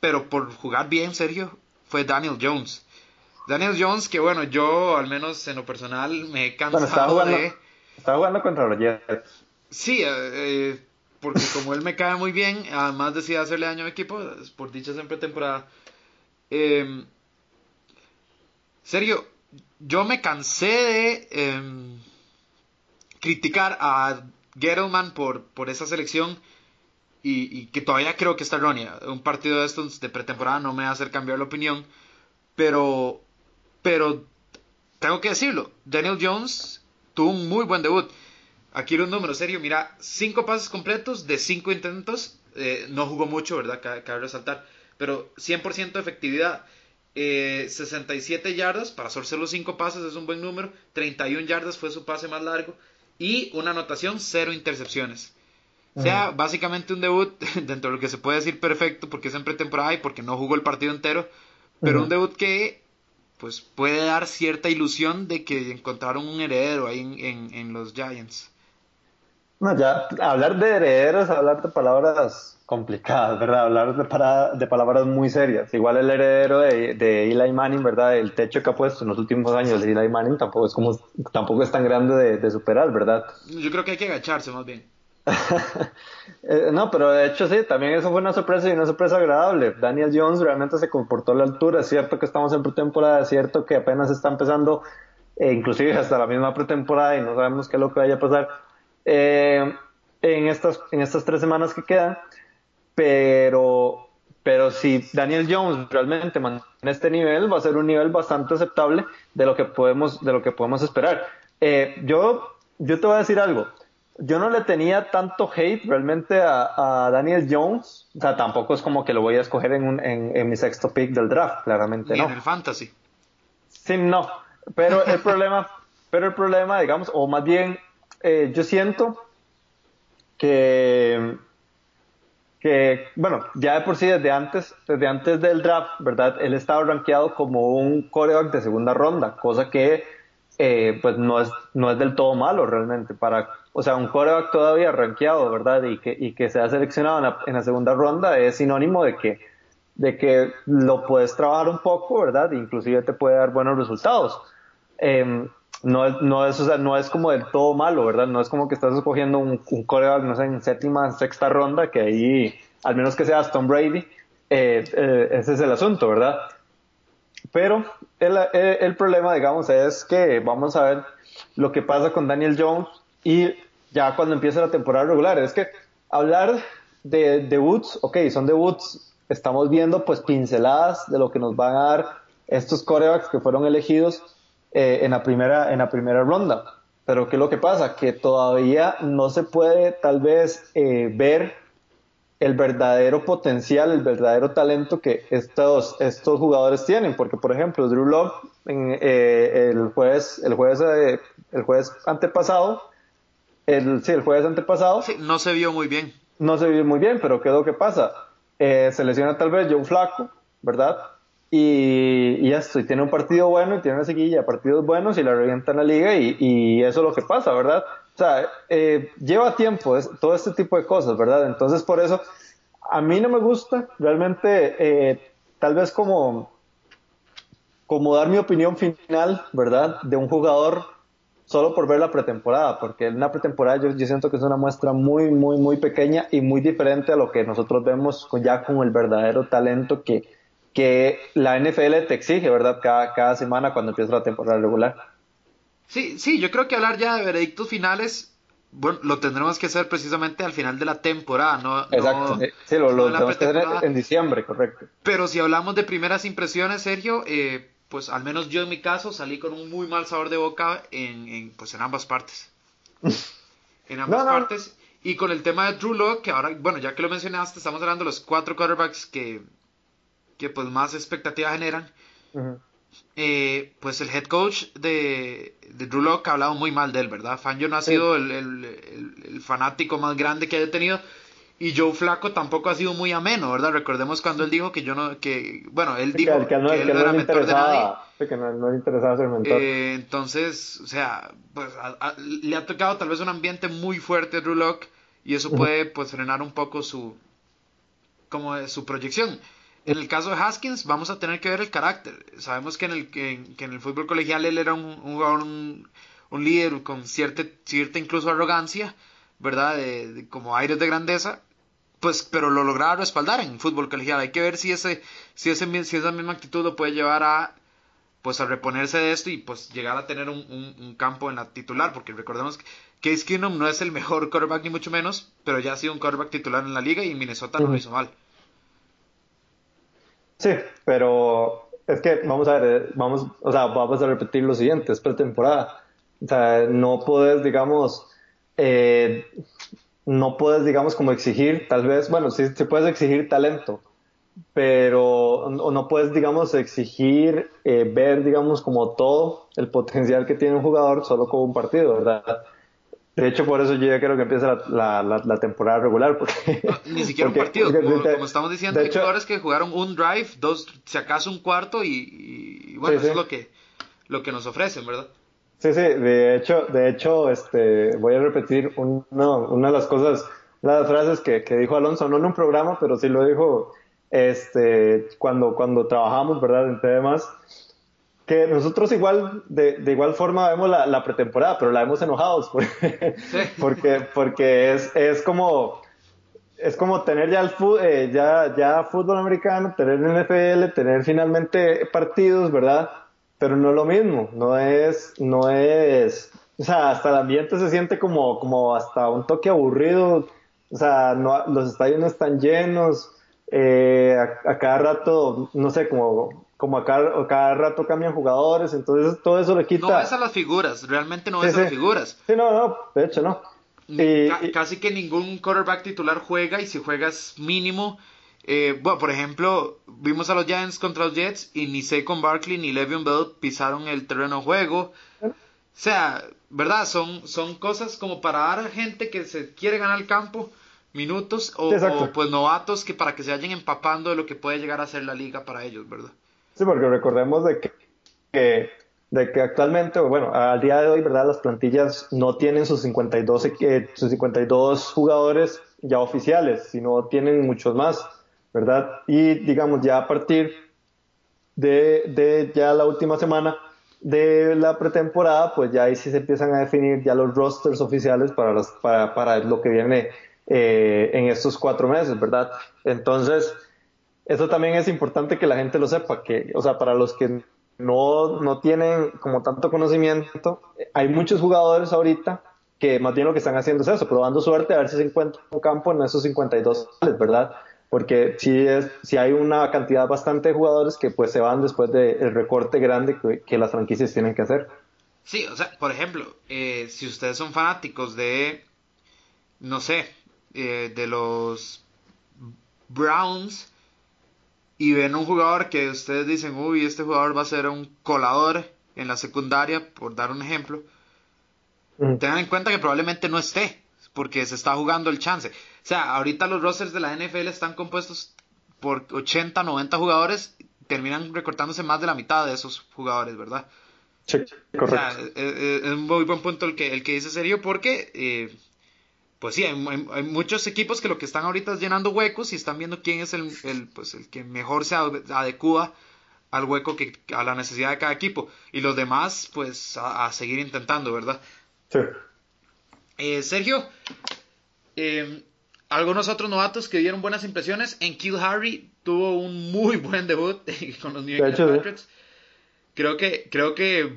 [SPEAKER 1] pero por jugar bien, Sergio, fue Daniel Jones. Daniel Jones, que bueno, yo al menos en lo personal me he cansado de...
[SPEAKER 2] Estaba jugando contra los Jets.
[SPEAKER 1] Sí, eh, porque como él me cae muy bien, además decide hacerle daño a mi equipo, por dicha siempre temporada. Eh, Sergio, yo me cansé de em, criticar a Gettleman por, por esa selección y, que todavía creo que está errónea. Un partido de estos de pretemporada no me va a hacer cambiar la opinión, pero, pero tengo que decirlo, Daniel Jones tuvo un muy buen debut. Aquí los números, serio, mira, cinco pases completos de cinco intentos. Eh, no jugó mucho, ¿verdad? Cabe, resaltar. Pero 100% de efectividad. 67 eh, yardas para hacerse los cinco pases es un buen número. 31 yardas fue su pase más largo. Y una anotación, cero intercepciones. O sea, básicamente un debut dentro de lo que se puede decir perfecto porque es en pretemporada y porque no jugó el partido entero. Pero un debut que pues puede dar cierta ilusión de que encontraron un heredero ahí en, en los Giants.
[SPEAKER 2] No, ya hablar de herederos, hablar de palabras complicadas, ¿verdad? Hablar de, para, de palabras muy serias. Igual el heredero de, de, Eli Manning, ¿verdad? El techo que ha puesto en los últimos años de Eli Manning tampoco es como tampoco es tan grande de, superar, ¿verdad?
[SPEAKER 1] Yo creo que hay que agacharse más bien.
[SPEAKER 2] Eh, no, pero de hecho sí, también eso fue una sorpresa y una sorpresa agradable. Daniel Jones realmente se comportó a la altura. Es cierto que estamos en pretemporada, es cierto que apenas está empezando, e inclusive hasta la misma pretemporada y no sabemos qué es lo que vaya a pasar eh, en, estas, en estas tres semanas que quedan, pero, pero si Daniel Jones realmente mantiene este nivel, va a ser un nivel bastante aceptable de lo que podemos, de lo que podemos esperar. Eh, yo, yo te voy a decir algo. Yo no le tenía tanto hate realmente a, Daniel Jones. O sea, tampoco es como que lo voy a escoger en, un, en, mi sexto pick del draft, claramente no.
[SPEAKER 1] en el fantasy.
[SPEAKER 2] Sí, no. Pero el problema, pero el problema, digamos, o más bien eh, yo siento que, que, bueno, ya de por sí desde antes, desde antes del draft, ¿verdad? Él estaba rankeado como un coreback de segunda ronda, cosa que eh, pues no es, no es del todo malo realmente. Para, o sea, un coreback todavía rankeado, ¿verdad? Y que, y que sea seleccionado en la, en segunda ronda es sinónimo de que, de que lo puedes trabajar un poco, ¿verdad? Inclusive te puede dar buenos resultados. Eh, no es, no es, o sea, no es como del todo malo, ¿verdad? No es como que estás escogiendo un, un coreback, no sé, en séptima, sexta ronda, que ahí, al menos que sea Tom Brady, eh, eh, ese es el asunto, ¿verdad? pero el, el, problema, digamos, es que vamos a ver lo que pasa con Daniel Jones y ya cuando empiece la temporada regular. Es que hablar de debuts, ok, son debuts, estamos viendo pues pinceladas de lo que nos van a dar estos corebacks que fueron elegidos eh, en, la primera, en la primera ronda. Pero ¿qué es lo que pasa? Que todavía no se puede tal vez eh, ver el verdadero potencial, el verdadero talento que estos, estos jugadores tienen. Porque, por ejemplo, Drew Locke eh, el jueves, el jueves, el jueves antepasado, el, sí, el jueves antepasado.
[SPEAKER 1] no se vio muy bien.
[SPEAKER 2] No se vio muy bien, pero ¿qué es lo que pasa? se lesiona tal vez Joe Flaco, ¿verdad? Y, esto, y tiene un partido bueno y tiene una seguilla partidos buenos y la revienta en la liga y, eso es lo que pasa, ¿verdad? O sea, eh, lleva tiempo todo este tipo de cosas, ¿verdad? Entonces por eso a mí no me gusta realmente eh, tal vez como, como dar mi opinión final, ¿verdad? De un jugador solo por ver la pretemporada, porque en la pretemporada yo, yo, siento que es una muestra muy, muy, muy pequeña y muy diferente a lo que nosotros vemos ya con el verdadero talento que que la NFL te exige, ¿verdad? Cada, cada semana cuando empieza la temporada regular.
[SPEAKER 1] Sí, sí, yo creo que hablar ya de veredictos finales, bueno, lo tendremos que hacer precisamente al final de la temporada, ¿no?
[SPEAKER 2] Exacto, sí, lo, tenemos que hacer en diciembre, correcto.
[SPEAKER 1] Pero si hablamos de primeras impresiones, Sergio, eh, pues al menos yo en mi caso salí con un muy mal sabor de boca en, pues en ambas partes. en ambas partes. Y con el tema de Drew Locke, que ahora, bueno, ya que lo mencionaste, estamos hablando de los cuatro quarterbacks que que pues más expectativas generan. Eh, pues el head coach de, de Drew Locke ha hablado muy mal de él, ¿verdad? Fangio no ha sido el, el, fanático más grande que haya tenido. Y Joe Flaco tampoco ha sido muy ameno, ¿verdad? Recordemos cuando él dijo que yo no, que, bueno, él dijo que, él no era mentor de nadie.
[SPEAKER 2] que no, le interesaba ser mentor.
[SPEAKER 1] Eh, entonces, o sea, pues le ha tocado tal vez un ambiente muy fuerte a Drew Locke y eso puede pues frenar un poco su, como su proyección. En el caso de Haskins vamos a tener que ver el carácter. Sabemos que en el, que, en el fútbol colegial él era un, jugador, un, líder con cierta, cierta incluso arrogancia, ¿verdad? De, como aires de grandeza, pues, pero lo lograba respaldar en fútbol colegial. Hay que ver si, ese, si, ese, si esa misma actitud lo puede llevar a pues a reponerse de esto y pues llegar a tener un, campo en la titular, porque recordemos que Case Keenum no es el mejor quarterback ni mucho menos, pero ya ha sido un quarterback titular en la liga y Minnesota no lo hizo mal.
[SPEAKER 2] Sí, pero es que vamos a ver, vamos, o sea, vamos a repetir lo siguiente, es pretemporada. O sea, no puedes, digamos, eh, no puedes, digamos, como exigir, tal vez, bueno, sí, sí puedes exigir talento, pero no, no puedes, digamos, exigir eh, ver, digamos, como todo el potencial que tiene un jugador solo con un partido, ¿verdad? De hecho, por eso yo ya creo que empieza la, la, temporada regular. Porque,
[SPEAKER 1] ni siquiera un partido. Como, estamos diciendo, hay jugadores que jugaron un drive, dos, si acaso un cuarto, y, bueno, eso es lo que, lo que nos ofrecen, ¿verdad?
[SPEAKER 2] Sí, sí, de hecho, de hecho este, voy a repetir una de las cosas, una de las frases que, que, dijo Alonso, no en un programa, pero sí lo dijo este, cuando, cuando trabajamos, ¿verdad? En temas que nosotros igual, de, de igual forma vemos la, la, pretemporada, pero la vemos enojados, porque, porque, es, es como, es como tener ya, el eh, ya, ya fútbol americano, tener NFL, tener finalmente partidos, ¿verdad? Pero no es lo mismo, no es, no es, o sea, hasta el ambiente se siente como, como hasta un toque aburrido, o sea, no, los estadios no están llenos, eh, a, cada rato, no sé, como como a cada, rato cambian jugadores, entonces todo eso le quita...
[SPEAKER 1] No ves a las figuras, realmente no ves a las figuras.
[SPEAKER 2] Sí, no, no, de hecho no.
[SPEAKER 1] casi que ningún quarterback titular juega y si juegas mínimo... Eh, bueno, por ejemplo, vimos a los Giants contra los Jets y ni Saquon Barkley ni Le'Veon Bell pisaron el terreno de juego. O sea, ¿verdad? Son, son cosas como para dar a gente que se quiere ganar el campo minutos o, o, pues novatos que para que se vayan empapando de lo que puede llegar a ser la liga para ellos, ¿verdad?
[SPEAKER 2] Sí, porque recordemos de que, de que actualmente, bueno, al día de hoy, ¿verdad? Las plantillas no tienen sus 52, eh, sus 52 jugadores ya oficiales, sino tienen muchos más, ¿verdad? Y digamos, ya a partir de, de ya la última semana de la pretemporada, pues ya ahí sí se empiezan a definir ya los rosters oficiales para, para, para lo que viene eh, en estos cuatro meses, ¿verdad? Entonces, eso también es importante que la gente lo sepa, que, o sea, para los que no, no tienen como tanto conocimiento, hay muchos jugadores ahorita que más bien lo que están haciendo es eso, probando suerte a ver si se encuentra un campo en esos 52 ¿verdad? Porque si es, si hay una cantidad bastante de jugadores que pues se van después del recorte grande que, las franquicias tienen que hacer.
[SPEAKER 1] Sí, o sea, por ejemplo, eh, si ustedes son fanáticos de, no sé, eh, de los Browns y ven un jugador que ustedes dicen, uy, este jugador va a ser un colador en la secundaria, por dar un ejemplo, tengan en cuenta que probablemente no esté, porque se está jugando el chance. O sea, ahorita los rosters de la NFL están compuestos por 80, 90 jugadores, terminan recortándose más de la mitad de esos jugadores, ¿verdad?
[SPEAKER 2] Sí, correcto. O sea,
[SPEAKER 1] es, es, un muy buen punto el que, el que dice Serio, porque, eh, pues sí, hay, muchos equipos que lo que están ahorita es llenando huecos y están viendo quién es el, el, pues, el que mejor se adecua al hueco que a la necesidad de cada equipo. Y los demás, pues, a seguir intentando, ¿verdad? Eh, Sergio, eh, algunos otros novatos que dieron buenas impresiones. En Kill Harry tuvo un muy buen debut con los New England Patriots. Creo que, creo que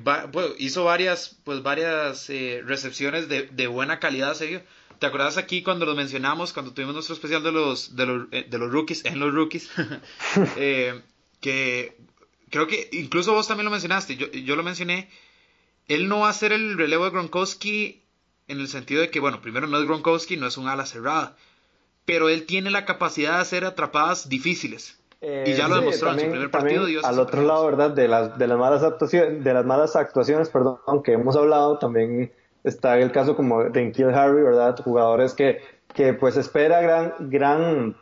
[SPEAKER 1] hizo varias, pues varias eh, recepciones de, buena calidad, Sergio. ¿Te acuerdas aquí cuando lo mencionamos, cuando tuvimos nuestro especial de los, de los, de los rookies, en los rookies? que creo que incluso vos también lo mencionaste, yo, yo lo mencioné él no va a ser el relevo de Gronkowski en el sentido de que, bueno, primero no es Gronkowski, no es un ala cerrada, pero él tiene la capacidad de hacer atrapadas difíciles. y ya lo eh, demostró en su primer partido.
[SPEAKER 2] al otro lado, ¿verdad? De las, de las malas actuaciones, de las malas actuaciones, perdón, que hemos hablado, también está el caso como de Kill Harry, ¿verdad? Jugadores que, que pues espera gran, gran,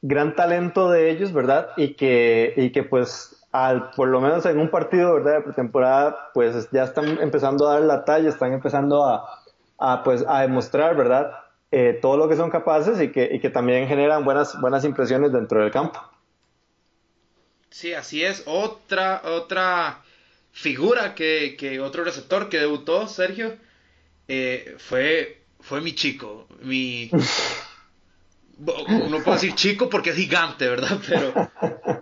[SPEAKER 2] gran talento de ellos, ¿verdad? Y que, y que pues al, por lo menos en un partido ¿verdad? de pretemporada, pues ya están empezando a dar la talla, están empezando a, a pues, a demostrar ¿verdad? Eh, todo lo que son capaces y que, y que también generan buenas, buenas impresiones dentro del campo.
[SPEAKER 1] Sí, así es. Otra, otra figura que, que otro receptor que debutó, Sergio, eh, fue, fue mi chico, mi, no puedo decir chico porque es gigante, ¿verdad? Pero,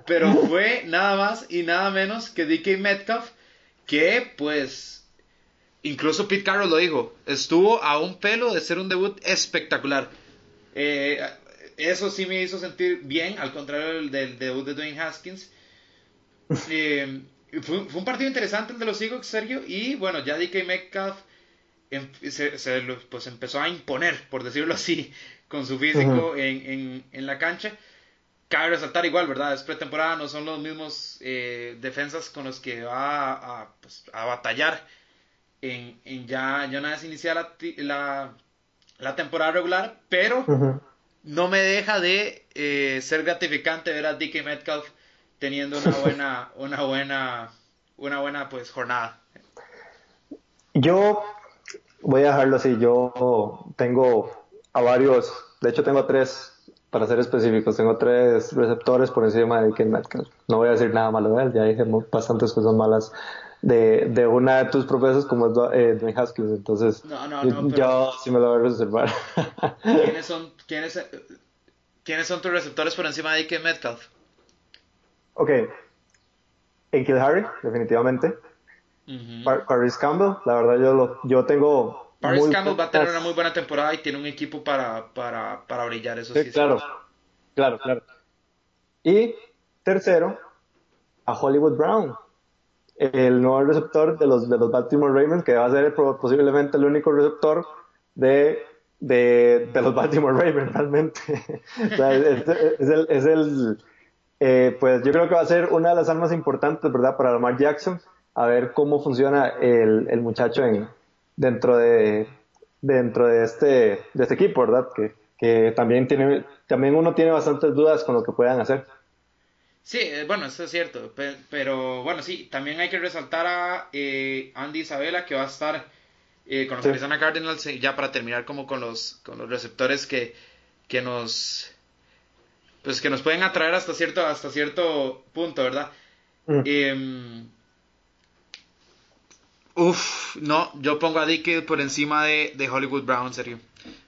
[SPEAKER 1] pero fue nada más y nada menos que DK Metcalf, que pues, incluso Pete Carroll lo dijo, estuvo a un pelo de ser un debut espectacular. Eh, eso sí me hizo sentir bien, al contrario del, debut de Dwayne Haskins. Eh, fue, un partido interesante el de los Seahawks, Sergio, y bueno, ya DK Metcalf em, se, pues empezó a imponer, por decirlo así, con su físico en, en, la cancha. Cabe resaltar igual, ¿verdad? Es pretemporada, no son los mismos eh, defensas con los que va a, pues, a batallar en, en, ya, ya una vez iniciada la, la, temporada regular, pero no me deja de eh, ser gratificante ver a DK Metcalf teniendo una buena, una buena, una buena pues jornada.
[SPEAKER 2] Yo voy a dejarlo así, yo tengo a varios, de hecho tengo tres, para ser específicos, tengo tres receptores por encima de Ken Metcalf. No voy a decir nada malo de él, ya dije bastantes cosas malas de, de una de tus profesores como es eh, Dwayne Haskins, entonces yo, sí me lo voy a reservar.
[SPEAKER 1] ¿Quiénes son, quiénes, ¿Quiénes son tus receptores por encima de Ken Metcalf?
[SPEAKER 2] Ok, Enkil Harry, definitivamente. Paris Campbell, la verdad yo, lo, yo tengo
[SPEAKER 1] Paris Campbell va a tener una muy buena temporada y tiene un equipo para, para, para brillar, eso sí.
[SPEAKER 2] claro, claro, claro. Y tercero, a Hollywood Brown, el nuevo receptor de los, de los Baltimore Ravens, que va a ser posiblemente el único receptor de, de, de los Baltimore Ravens, realmente. es, el, es el eh, pues yo creo que va a ser una de las armas importantes, ¿verdad?, para Lamar Jackson, a ver cómo funciona el, el muchacho en, dentro de dentro de este, de este equipo, ¿verdad? Que, que también tiene, también uno tiene bastantes dudas con lo que puedan hacer.
[SPEAKER 1] Sí, eh, bueno, eso es cierto, pero bueno, sí, también hay que resaltar a eh, Andy Isabela que va a estar eh, con los Arizona Cardinals ya para terminar como con los, con los receptores que, que nos pues que nos pueden atraer hasta cierto, hasta cierto punto, ¿verdad? Mm. Em, Uf, no, yo pongo a Dick por encima de, Hollywood Brown, serio.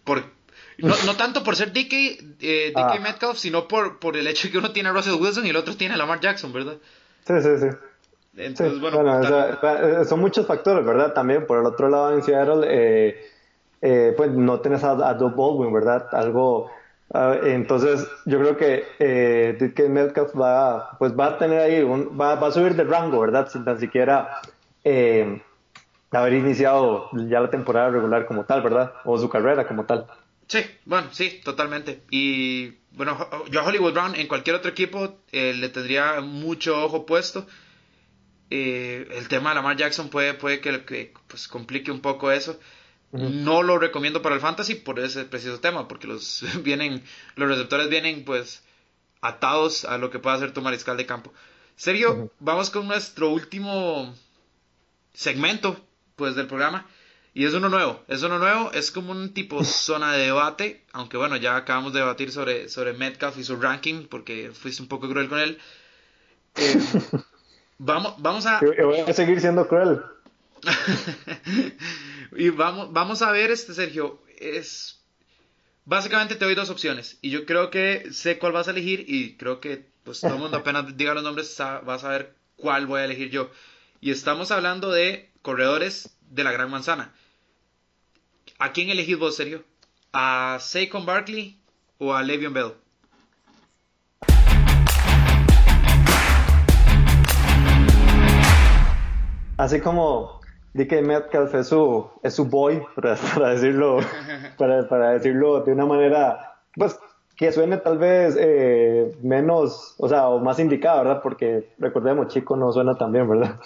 [SPEAKER 1] Por, No, no tanto por ser DK, eh,
[SPEAKER 2] Ah.
[SPEAKER 1] Metcalf, sino por, por el hecho de que uno tiene a Russell Wilson y el otro tiene a Lamar Jackson, ¿verdad?
[SPEAKER 2] Sí, sí, sí. Sí,
[SPEAKER 1] Entonces, bueno,
[SPEAKER 2] bueno, o
[SPEAKER 1] tal-
[SPEAKER 2] sea, eh, son muchos factores, ¿verdad? También por el otro lado en Seattle, eh, eh, pues no tienes a, a Doug Baldwin, ¿verdad? Algo, ah, entonces yo creo que eh, DK Metcalf va, pues va a tener ahí, un- va, va a subir de rango, ¿verdad? Sin tan siquiera eh, haber iniciado ya la temporada regular como tal, ¿verdad? O su carrera como tal.
[SPEAKER 1] Sí, bueno, sí, totalmente. Y bueno, yo a Hollywood Brown en cualquier otro equipo eh, le tendría mucho ojo puesto. Eh, el tema de Lamar Jackson puede, puede que, que, pues, complique un poco eso. No lo recomiendo para el fantasy por ese preciso tema, porque los vienen, los receptores vienen pues atados a lo que pueda hacer tu mariscal de campo. Sergio, vamos con nuestro último segmento pues del programa y es uno nuevo, es uno nuevo, es como un tipo zona de debate, aunque bueno, ya acabamos de debatir sobre, sobre Metcalf y su ranking porque fuiste un poco cruel con él. Eh, vamos, vamos a
[SPEAKER 2] voy a seguir siendo cruel.
[SPEAKER 1] Y vamos, vamos a ver este Sergio, es básicamente te doy dos opciones y yo creo que sé cuál vas a elegir y creo que pues todo el mundo apenas diga los nombres va a saber cuál voy a elegir yo. Y estamos hablando de corredores de la Gran Manzana. ¿A quién elegís vos, Sergio? ¿A Saquon Barkley o a Le'Veon Bell?
[SPEAKER 2] Así como DK Metcalf es su, es su boy, para, para decirlo, para, para decirlo de una manera, pues, que suene tal vez eh, menos, o sea, o más indicada, ¿verdad? Porque recordemos, chico no suena tan bien, ¿verdad?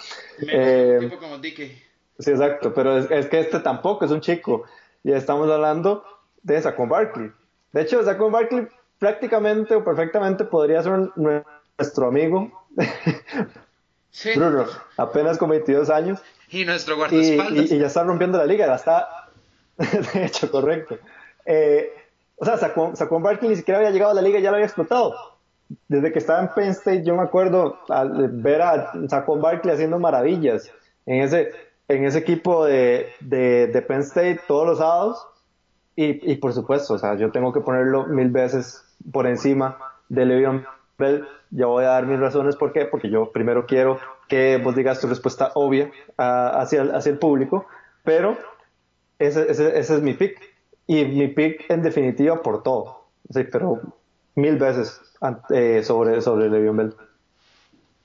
[SPEAKER 2] Eh,
[SPEAKER 1] tipo como Dicky.
[SPEAKER 2] sí, exacto, pero es, es que este tampoco es un chico. Y estamos hablando de Saquon Barkley. De hecho, Saquon Barkley prácticamente o perfectamente podría ser un- nuestro amigo,
[SPEAKER 1] Sí.
[SPEAKER 2] Bruno, apenas con 22 años.
[SPEAKER 1] Y nuestro
[SPEAKER 2] y,
[SPEAKER 1] guardaespaldas.
[SPEAKER 2] y- y ya está rompiendo la liga, ya está. de hecho, correcto. Eh, o sea, Saquon, Saquon Barkley ni siquiera había llegado a la liga y ya lo había explotado. Desde que estaba en Penn State, yo me acuerdo al ver a Saquon Barkley haciendo maravillas en ese, en ese equipo de, de, de Penn State todos los sábados. Y, y por supuesto, o sea, yo tengo que ponerlo mil veces por encima de Le'Veon Bell. Ya voy a dar mis razones por qué, porque yo primero quiero que vos digas tu respuesta obvia ah, hacia, el, hacia el público, pero ese, ese, ese es mi pick. Y mi pick en definitiva por todo. Sí, pero mil veces eh, sobre, sobre Le'Veon Bell.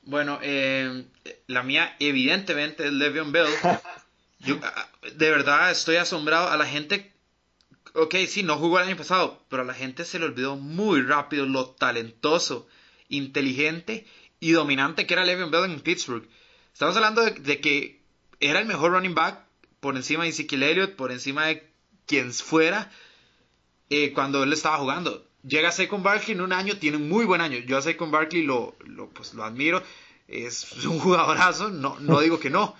[SPEAKER 1] Bueno, eh, la mía evidentemente es Le'Veon Bell. Yo ah, de verdad estoy asombrado a la gente. Ok, sí, no jugó el año pasado, pero a la gente se le olvidó muy rápido lo talentoso, inteligente y dominante que era Le'Veon Bell en Pittsburgh. Estamos hablando de, que era el mejor running back por encima de Ezekiel Elliott, por encima de quien fuera eh, cuando él estaba jugando. Llega Saquon Barkley en un año, tiene un muy buen año. Yo a Saquon Barkley lo, lo, pues, lo admiro, es un jugadorazo, no, no digo que no.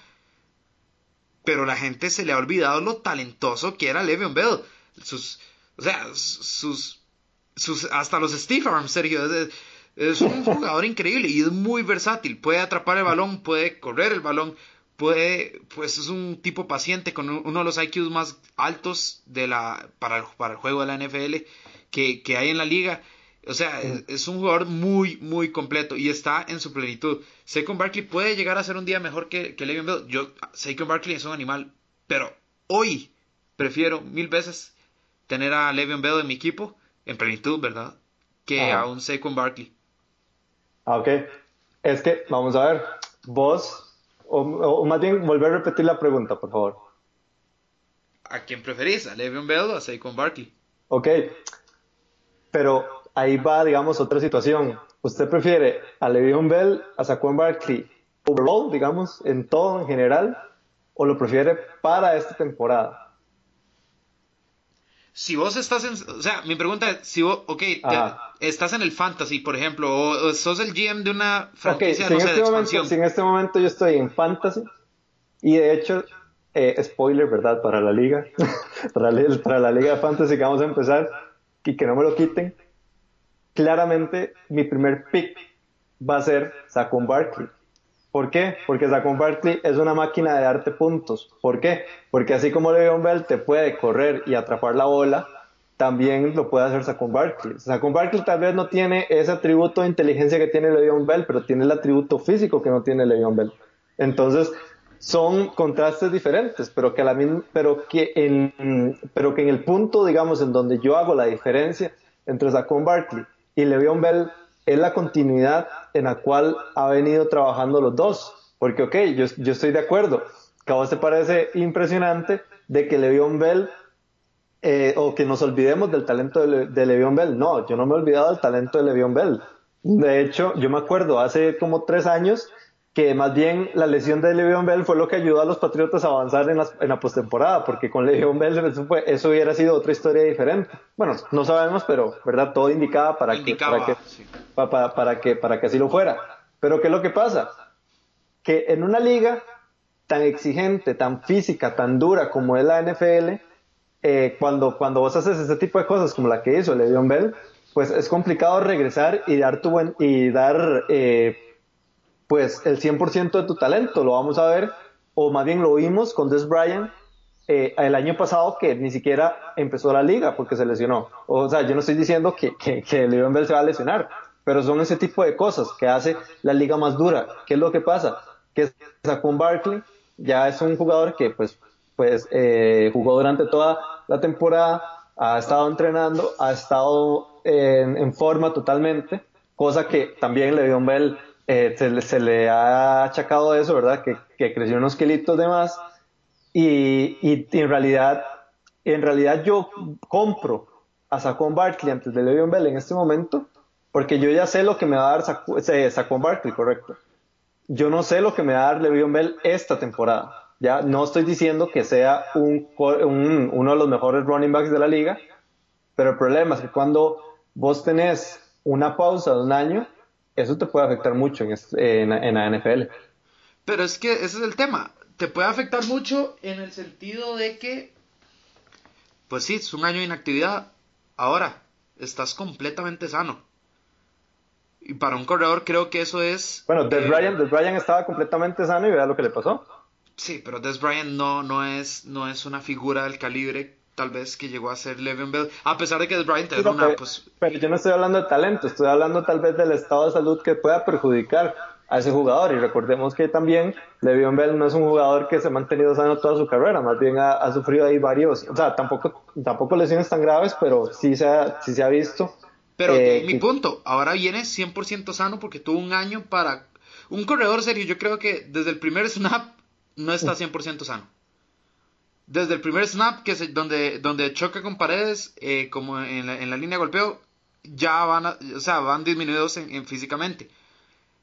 [SPEAKER 1] Pero la gente se le ha olvidado lo talentoso que era Le'Veon Bell. Sus, o sea, sus, sus, hasta los Steve Arms, Sergio, es, es un jugador increíble y es muy versátil. Puede atrapar el balón, puede correr el balón, puede, pues es un tipo paciente con uno de los IQs más altos de la, para, el, para el juego de la NFL que, que hay en la liga. O sea, es, es, un jugador muy, muy completo y está en su plenitud. Saquon Barkley puede llegar a ser un día mejor que, que Le'Veon Bell. Yo, Saquon Barkley es un animal, pero hoy prefiero mil veces tener a Le'Veon Bell en mi equipo, en plenitud, ¿verdad? Que
[SPEAKER 2] Ajá.
[SPEAKER 1] a un Saquon Barkley.
[SPEAKER 2] Ah, ok. Es que, vamos a ver, vos, o, o más bien volver a repetir la pregunta, por favor.
[SPEAKER 1] ¿A quién preferís? ¿A Le'Veon Bell o a Saquon Barkley?
[SPEAKER 2] Ok, pero ahí va, digamos, otra situación. ¿Usted prefiere a Le'Veon Bell, a Saquon Barkley, overall, digamos, en todo en general, o lo prefiere para esta temporada?
[SPEAKER 1] Si vos estás en... O sea, mi pregunta es, si vos, ok, te, estás en el fantasy, por ejemplo, o, o, sos el GM de una franquicia,
[SPEAKER 2] okay, si
[SPEAKER 1] no sé,
[SPEAKER 2] este
[SPEAKER 1] de
[SPEAKER 2] momento,
[SPEAKER 1] expansión.
[SPEAKER 2] si en este momento yo estoy en fantasy, y de hecho, eh, spoiler, ¿verdad? Para la liga, para, la, para la liga de fantasy que vamos a empezar, y que no me lo quiten, claramente mi primer pick va a ser Saquon Barkley. ¿Por qué? Porque Saquon Barkley es una máquina de darte puntos. ¿Por qué? Porque así como Le'Veon Bell te puede correr y atrapar la bola, también lo puede hacer Saquon Barkley. Saquon Barkley tal vez no tiene ese atributo de inteligencia que tiene Le'Veon Bell, pero tiene el atributo físico que no tiene Le'Veon Bell. Entonces, son contrastes diferentes, pero que, a la pero, que en, pero que en el punto, digamos, en donde yo hago la diferencia entre Saquon Barkley y Le'Veon Bell es la continuidad en la cual ha venido trabajando los dos. Porque, ok, yo, yo estoy de acuerdo, que a te parece impresionante de que Le'Veon Bell eh, o que nos olvidemos del talento de, Le'Veon Bell. No, yo no me he olvidado del talento de Le'Veon Bell. De hecho, yo me acuerdo hace como tres años que más bien la lesión de Le'Veon Bell fue lo que ayudó a los Patriotas a avanzar en la, en la postemporada, porque con Le'Veon Bell eso, eso, hubiera sido otra historia diferente. Bueno, no sabemos, pero verdad todo indicaba para que para que, para, para que para que así lo fuera. Pero qué es lo que pasa, que en una liga tan exigente, tan física, tan dura como es la NFL, eh, cuando, cuando vos haces ese tipo de cosas como la que hizo Le'Veon Bell, pues es complicado regresar y dar tu buen, y dar eh, pues el 100% de tu talento. Lo vamos a ver, o más bien lo vimos con Des Bryant eh, el año pasado que ni siquiera empezó la liga porque se lesionó. O sea, yo no estoy diciendo que, que, que Bell se va a lesionar, pero son ese tipo de cosas que hace la liga más dura. ¿Qué es lo que pasa? Que Saquon Barkley ya es un jugador que pues pues eh, jugó durante toda la temporada, ha estado entrenando, ha estado en, forma totalmente, cosa que también Le'Veon Bell eh, se, le ha achacado eso, ¿verdad? Que, creció unos kilitos de más y, en realidad en realidad yo compro a Saquon Barkley antes de Le'Veon Bell en este momento porque yo ya sé lo que me va a dar Saquon Barkley, correcto. Yo no sé lo que me va a dar Le'Veon Bell esta temporada. Ya no estoy diciendo que sea un, uno de los mejores running backs de la liga, pero el problema es que cuando vos tenés una pausa de un año, eso te puede afectar mucho en, la NFL.
[SPEAKER 1] Pero es que ese es el tema. Te puede afectar mucho en el sentido de que, pues sí, es un año de inactividad. Ahora, estás completamente sano. Y para un corredor creo que eso es...
[SPEAKER 2] Bueno, Des eh, estaba completamente sano y vea lo que le pasó.
[SPEAKER 1] Sí, pero Des Bryant no, no, es, no es una figura del calibre tal vez que llegó a ser Le'Veon Bell, a pesar de que Bryant es una... Pues...
[SPEAKER 2] Pero yo no estoy hablando de talento, estoy hablando tal vez del estado de salud que pueda perjudicar a ese jugador. Y recordemos que también Le'Veon Bell no es un jugador que se ha mantenido sano toda su carrera, más bien ha, sufrido ahí varios, o sea, tampoco, tampoco lesiones tan graves, pero sí se ha, sí se ha visto.
[SPEAKER 1] Pero eh, mi punto, ahora viene 100% sano porque tuvo un año para... Un corredor serio, yo creo que desde el primer snap no está 100% sano. Desde el primer snap, que donde, donde choca con paredes, eh, como en la, en la, línea de golpeo, ya van, o sea, van disminuidos en, físicamente.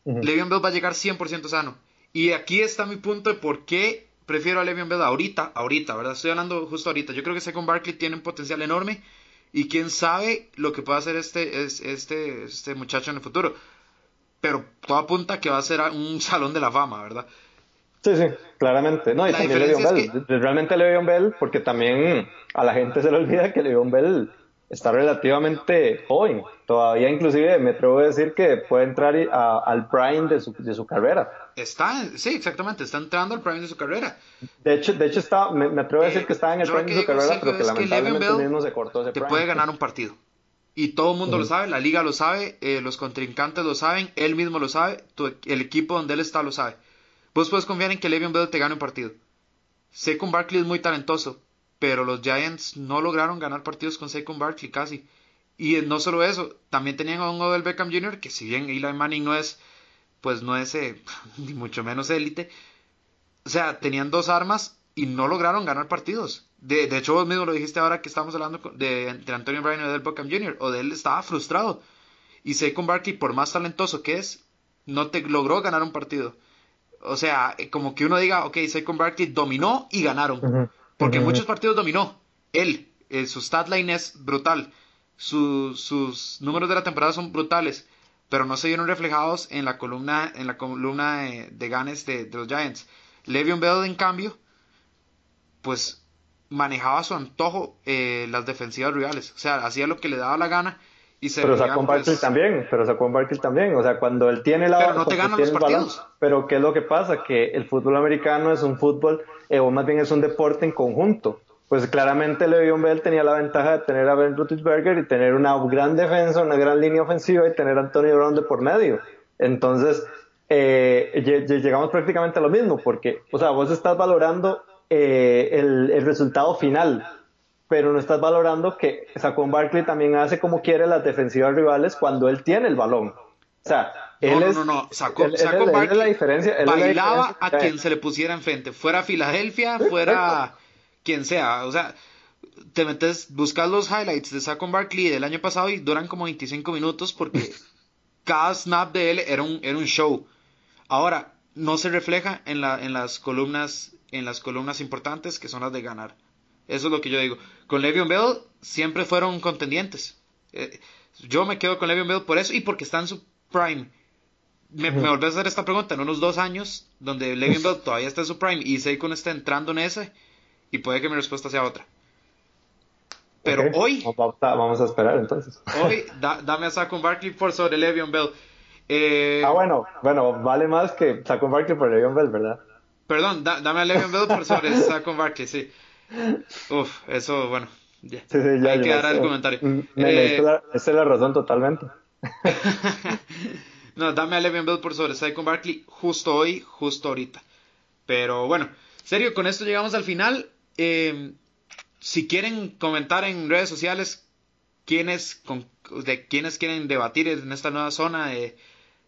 [SPEAKER 1] Le'Veon Bell va a llegar 100% sano. Y aquí está mi punto de por qué prefiero a Le'Veon Bell ahorita, ahorita, ¿verdad? Estoy hablando justo ahorita. Yo creo que Second Barkley tiene un potencial enorme y quién sabe lo que puede hacer este, este, este muchacho en el futuro. Pero todo apunta que va a ser un salón de la fama, ¿verdad?
[SPEAKER 2] Sí, sí, claramente. No, y también Le'Veon Bell. Realmente Le'Veon Bell, porque también a la gente se le olvida que Le'Veon Bell está relativamente joven. Todavía inclusive me atrevo a decir que puede entrar al prime de su, de su carrera.
[SPEAKER 1] Está, sí, exactamente, está entrando al prime de su carrera.
[SPEAKER 2] De hecho, de hecho está, me, atrevo a decir que está en el prime de su carrera, pero que lamentablemente mismo se cortó ese
[SPEAKER 1] te puede ganar un partido. Y todo el mundo lo sabe, la liga lo sabe, eh, los contrincantes lo saben, él mismo lo sabe, el equipo donde él está lo sabe. Vos puedes confiar en que Le'Veon Bell te gane un partido. Saquon Barkley es muy talentoso, pero los Giants no lograron ganar partidos con Saquon Barkley casi. Y no solo eso, también tenían a un Odell Beckham Jr., que si bien Eli Manning no es, pues no es, eh, ni mucho menos élite, o sea, tenían dos armas y no lograron ganar partidos. De, de hecho, vos mismo lo dijiste ahora que estamos hablando de, entre Antonio Brown y Odell Beckham Jr. Odell estaba frustrado. Y Saquon Barkley, por más talentoso que es, no te logró ganar un partido. O sea, como que uno diga, ok, Saquon Barkley dominó y ganaron. Porque en muchos partidos dominó. Él, eh, su stat line es brutal. sus números de la temporada son brutales. Pero no se vieron reflejados en la columna, en la columna de, ganes de, los Giants. Le'Veon Bell, en cambio, pues manejaba a su antojo eh, las defensivas rivales. O sea, hacía lo que le daba la gana
[SPEAKER 2] pero sacó Barkley pues, también, pero sacó Barkley también, o sea, cuando él tiene la
[SPEAKER 1] pero no te ganan los partidos.
[SPEAKER 2] pero qué es lo que pasa, que el fútbol americano es un fútbol, eh, o más bien es un deporte en conjunto. pues claramente Le'Veon Bell tenía la ventaja de tener a Ben Roethlisberger y tener una gran defensa, una gran línea ofensiva y tener a Antonio Brown de por medio. Entonces, eh, llegamos prácticamente a lo mismo, porque, o sea, vos estás valorando eh, el, el, resultado final, pero no estás valorando que Saquon Barkley también hace como quiere las defensivas rivales cuando él tiene el balón. O sea, él
[SPEAKER 1] no, no, no, Sacó, Barkley la diferencia, bailaba a quien se le pusiera enfrente, fuera Filadelfia, fuera quien sea, o sea, te metes, buscas los highlights de Saquon Barkley del año pasado y duran como 25 minutos porque cada snap de él era un, era un show. Ahora, no se refleja en, la, en las columnas en las columnas importantes que son las de ganar. Eso es lo que yo digo. Con Le'Veon Bell siempre fueron contendientes. Eh, yo me quedo con Le'Veon Bell por eso y porque está en su prime. Me, me volví a hacer esta pregunta en unos dos años, donde Le'Veon Bell todavía está en su prime y Saquon está entrando en ese, y puede que mi respuesta sea otra. Pero hoy.
[SPEAKER 2] Vamos a esperar entonces.
[SPEAKER 1] Hoy, dame a Saquon Barkley por sobre Le'Veon Bell. Eh,
[SPEAKER 2] ah, bueno, bueno, vale más que Saquon Barkley por Le'Veon Bell, ¿verdad?
[SPEAKER 1] Perdón, dame a Le'Veon Bell por sobre Saquon Barkley, sí. Uf, eso, bueno. ya Hay que dar el comentario.
[SPEAKER 2] Mm, eh, esa es la razón totalmente.
[SPEAKER 1] no, dame a Le'Veon Bell por sobre Saquon Barkley justo hoy, justo ahorita. Pero bueno, serio, con esto llegamos al final. Eh, si quieren comentar en redes sociales quiénes, de quiénes quieren debatir en esta nueva zona de,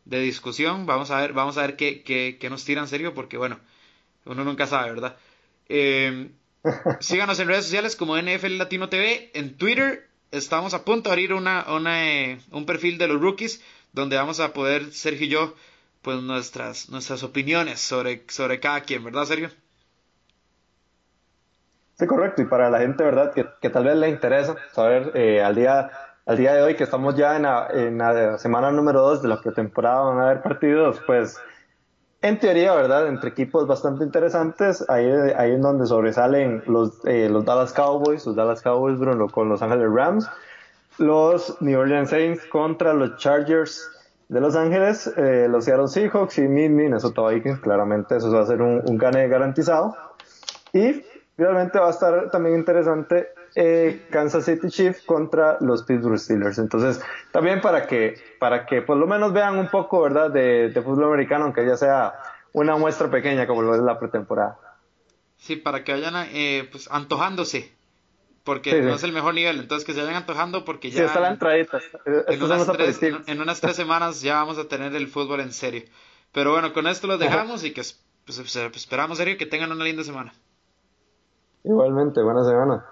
[SPEAKER 1] discusión, vamos a ver, vamos a ver qué, qué, nos tiran serio, porque bueno, uno nunca sabe, ¿verdad? Eh, Síganos en redes sociales como NFL Latino TV. En Twitter estamos a punto de abrir una, eh, un perfil de los rookies donde vamos a poder, Sergio y yo, pues nuestras, nuestras opiniones sobre, sobre cada quien, ¿verdad, Sergio?
[SPEAKER 2] Sí, correcto. Y para la gente, ¿verdad? Que, tal vez le interesa saber eh, al día al día de hoy que estamos ya en la, en la semana número 2 de la pretemporada van a haber partidos, pues en teoría, ¿verdad? Entre equipos bastante interesantes, ahí, ahí en donde sobresalen los, eh, los Dallas Cowboys, los Dallas Cowboys, Bruno, con Los Ángeles Rams, los New Orleans Saints contra los Chargers de Los Ángeles, eh, los Seattle Seahawks y Minnesota Vikings, claramente eso va a ser un, un gane garantizado. Y realmente va a estar también interesante eh, Kansas City Chiefs contra los Pittsburgh Steelers. Entonces, también para que, para que por lo menos vean un poco, ¿verdad?, de, fútbol americano, aunque ya sea una muestra pequeña como lo es la pretemporada.
[SPEAKER 1] Sí, para que vayan eh, pues antojándose, porque no es el mejor nivel, entonces que se vayan antojando porque ya...
[SPEAKER 2] Sí, está la entradita.
[SPEAKER 1] En unas, tres, en, unas tres semanas ya vamos a tener el fútbol en serio. Pero bueno, con esto lo dejamos y que pues, esperamos, serio, que tengan una linda semana.
[SPEAKER 2] Igualmente, buena semana.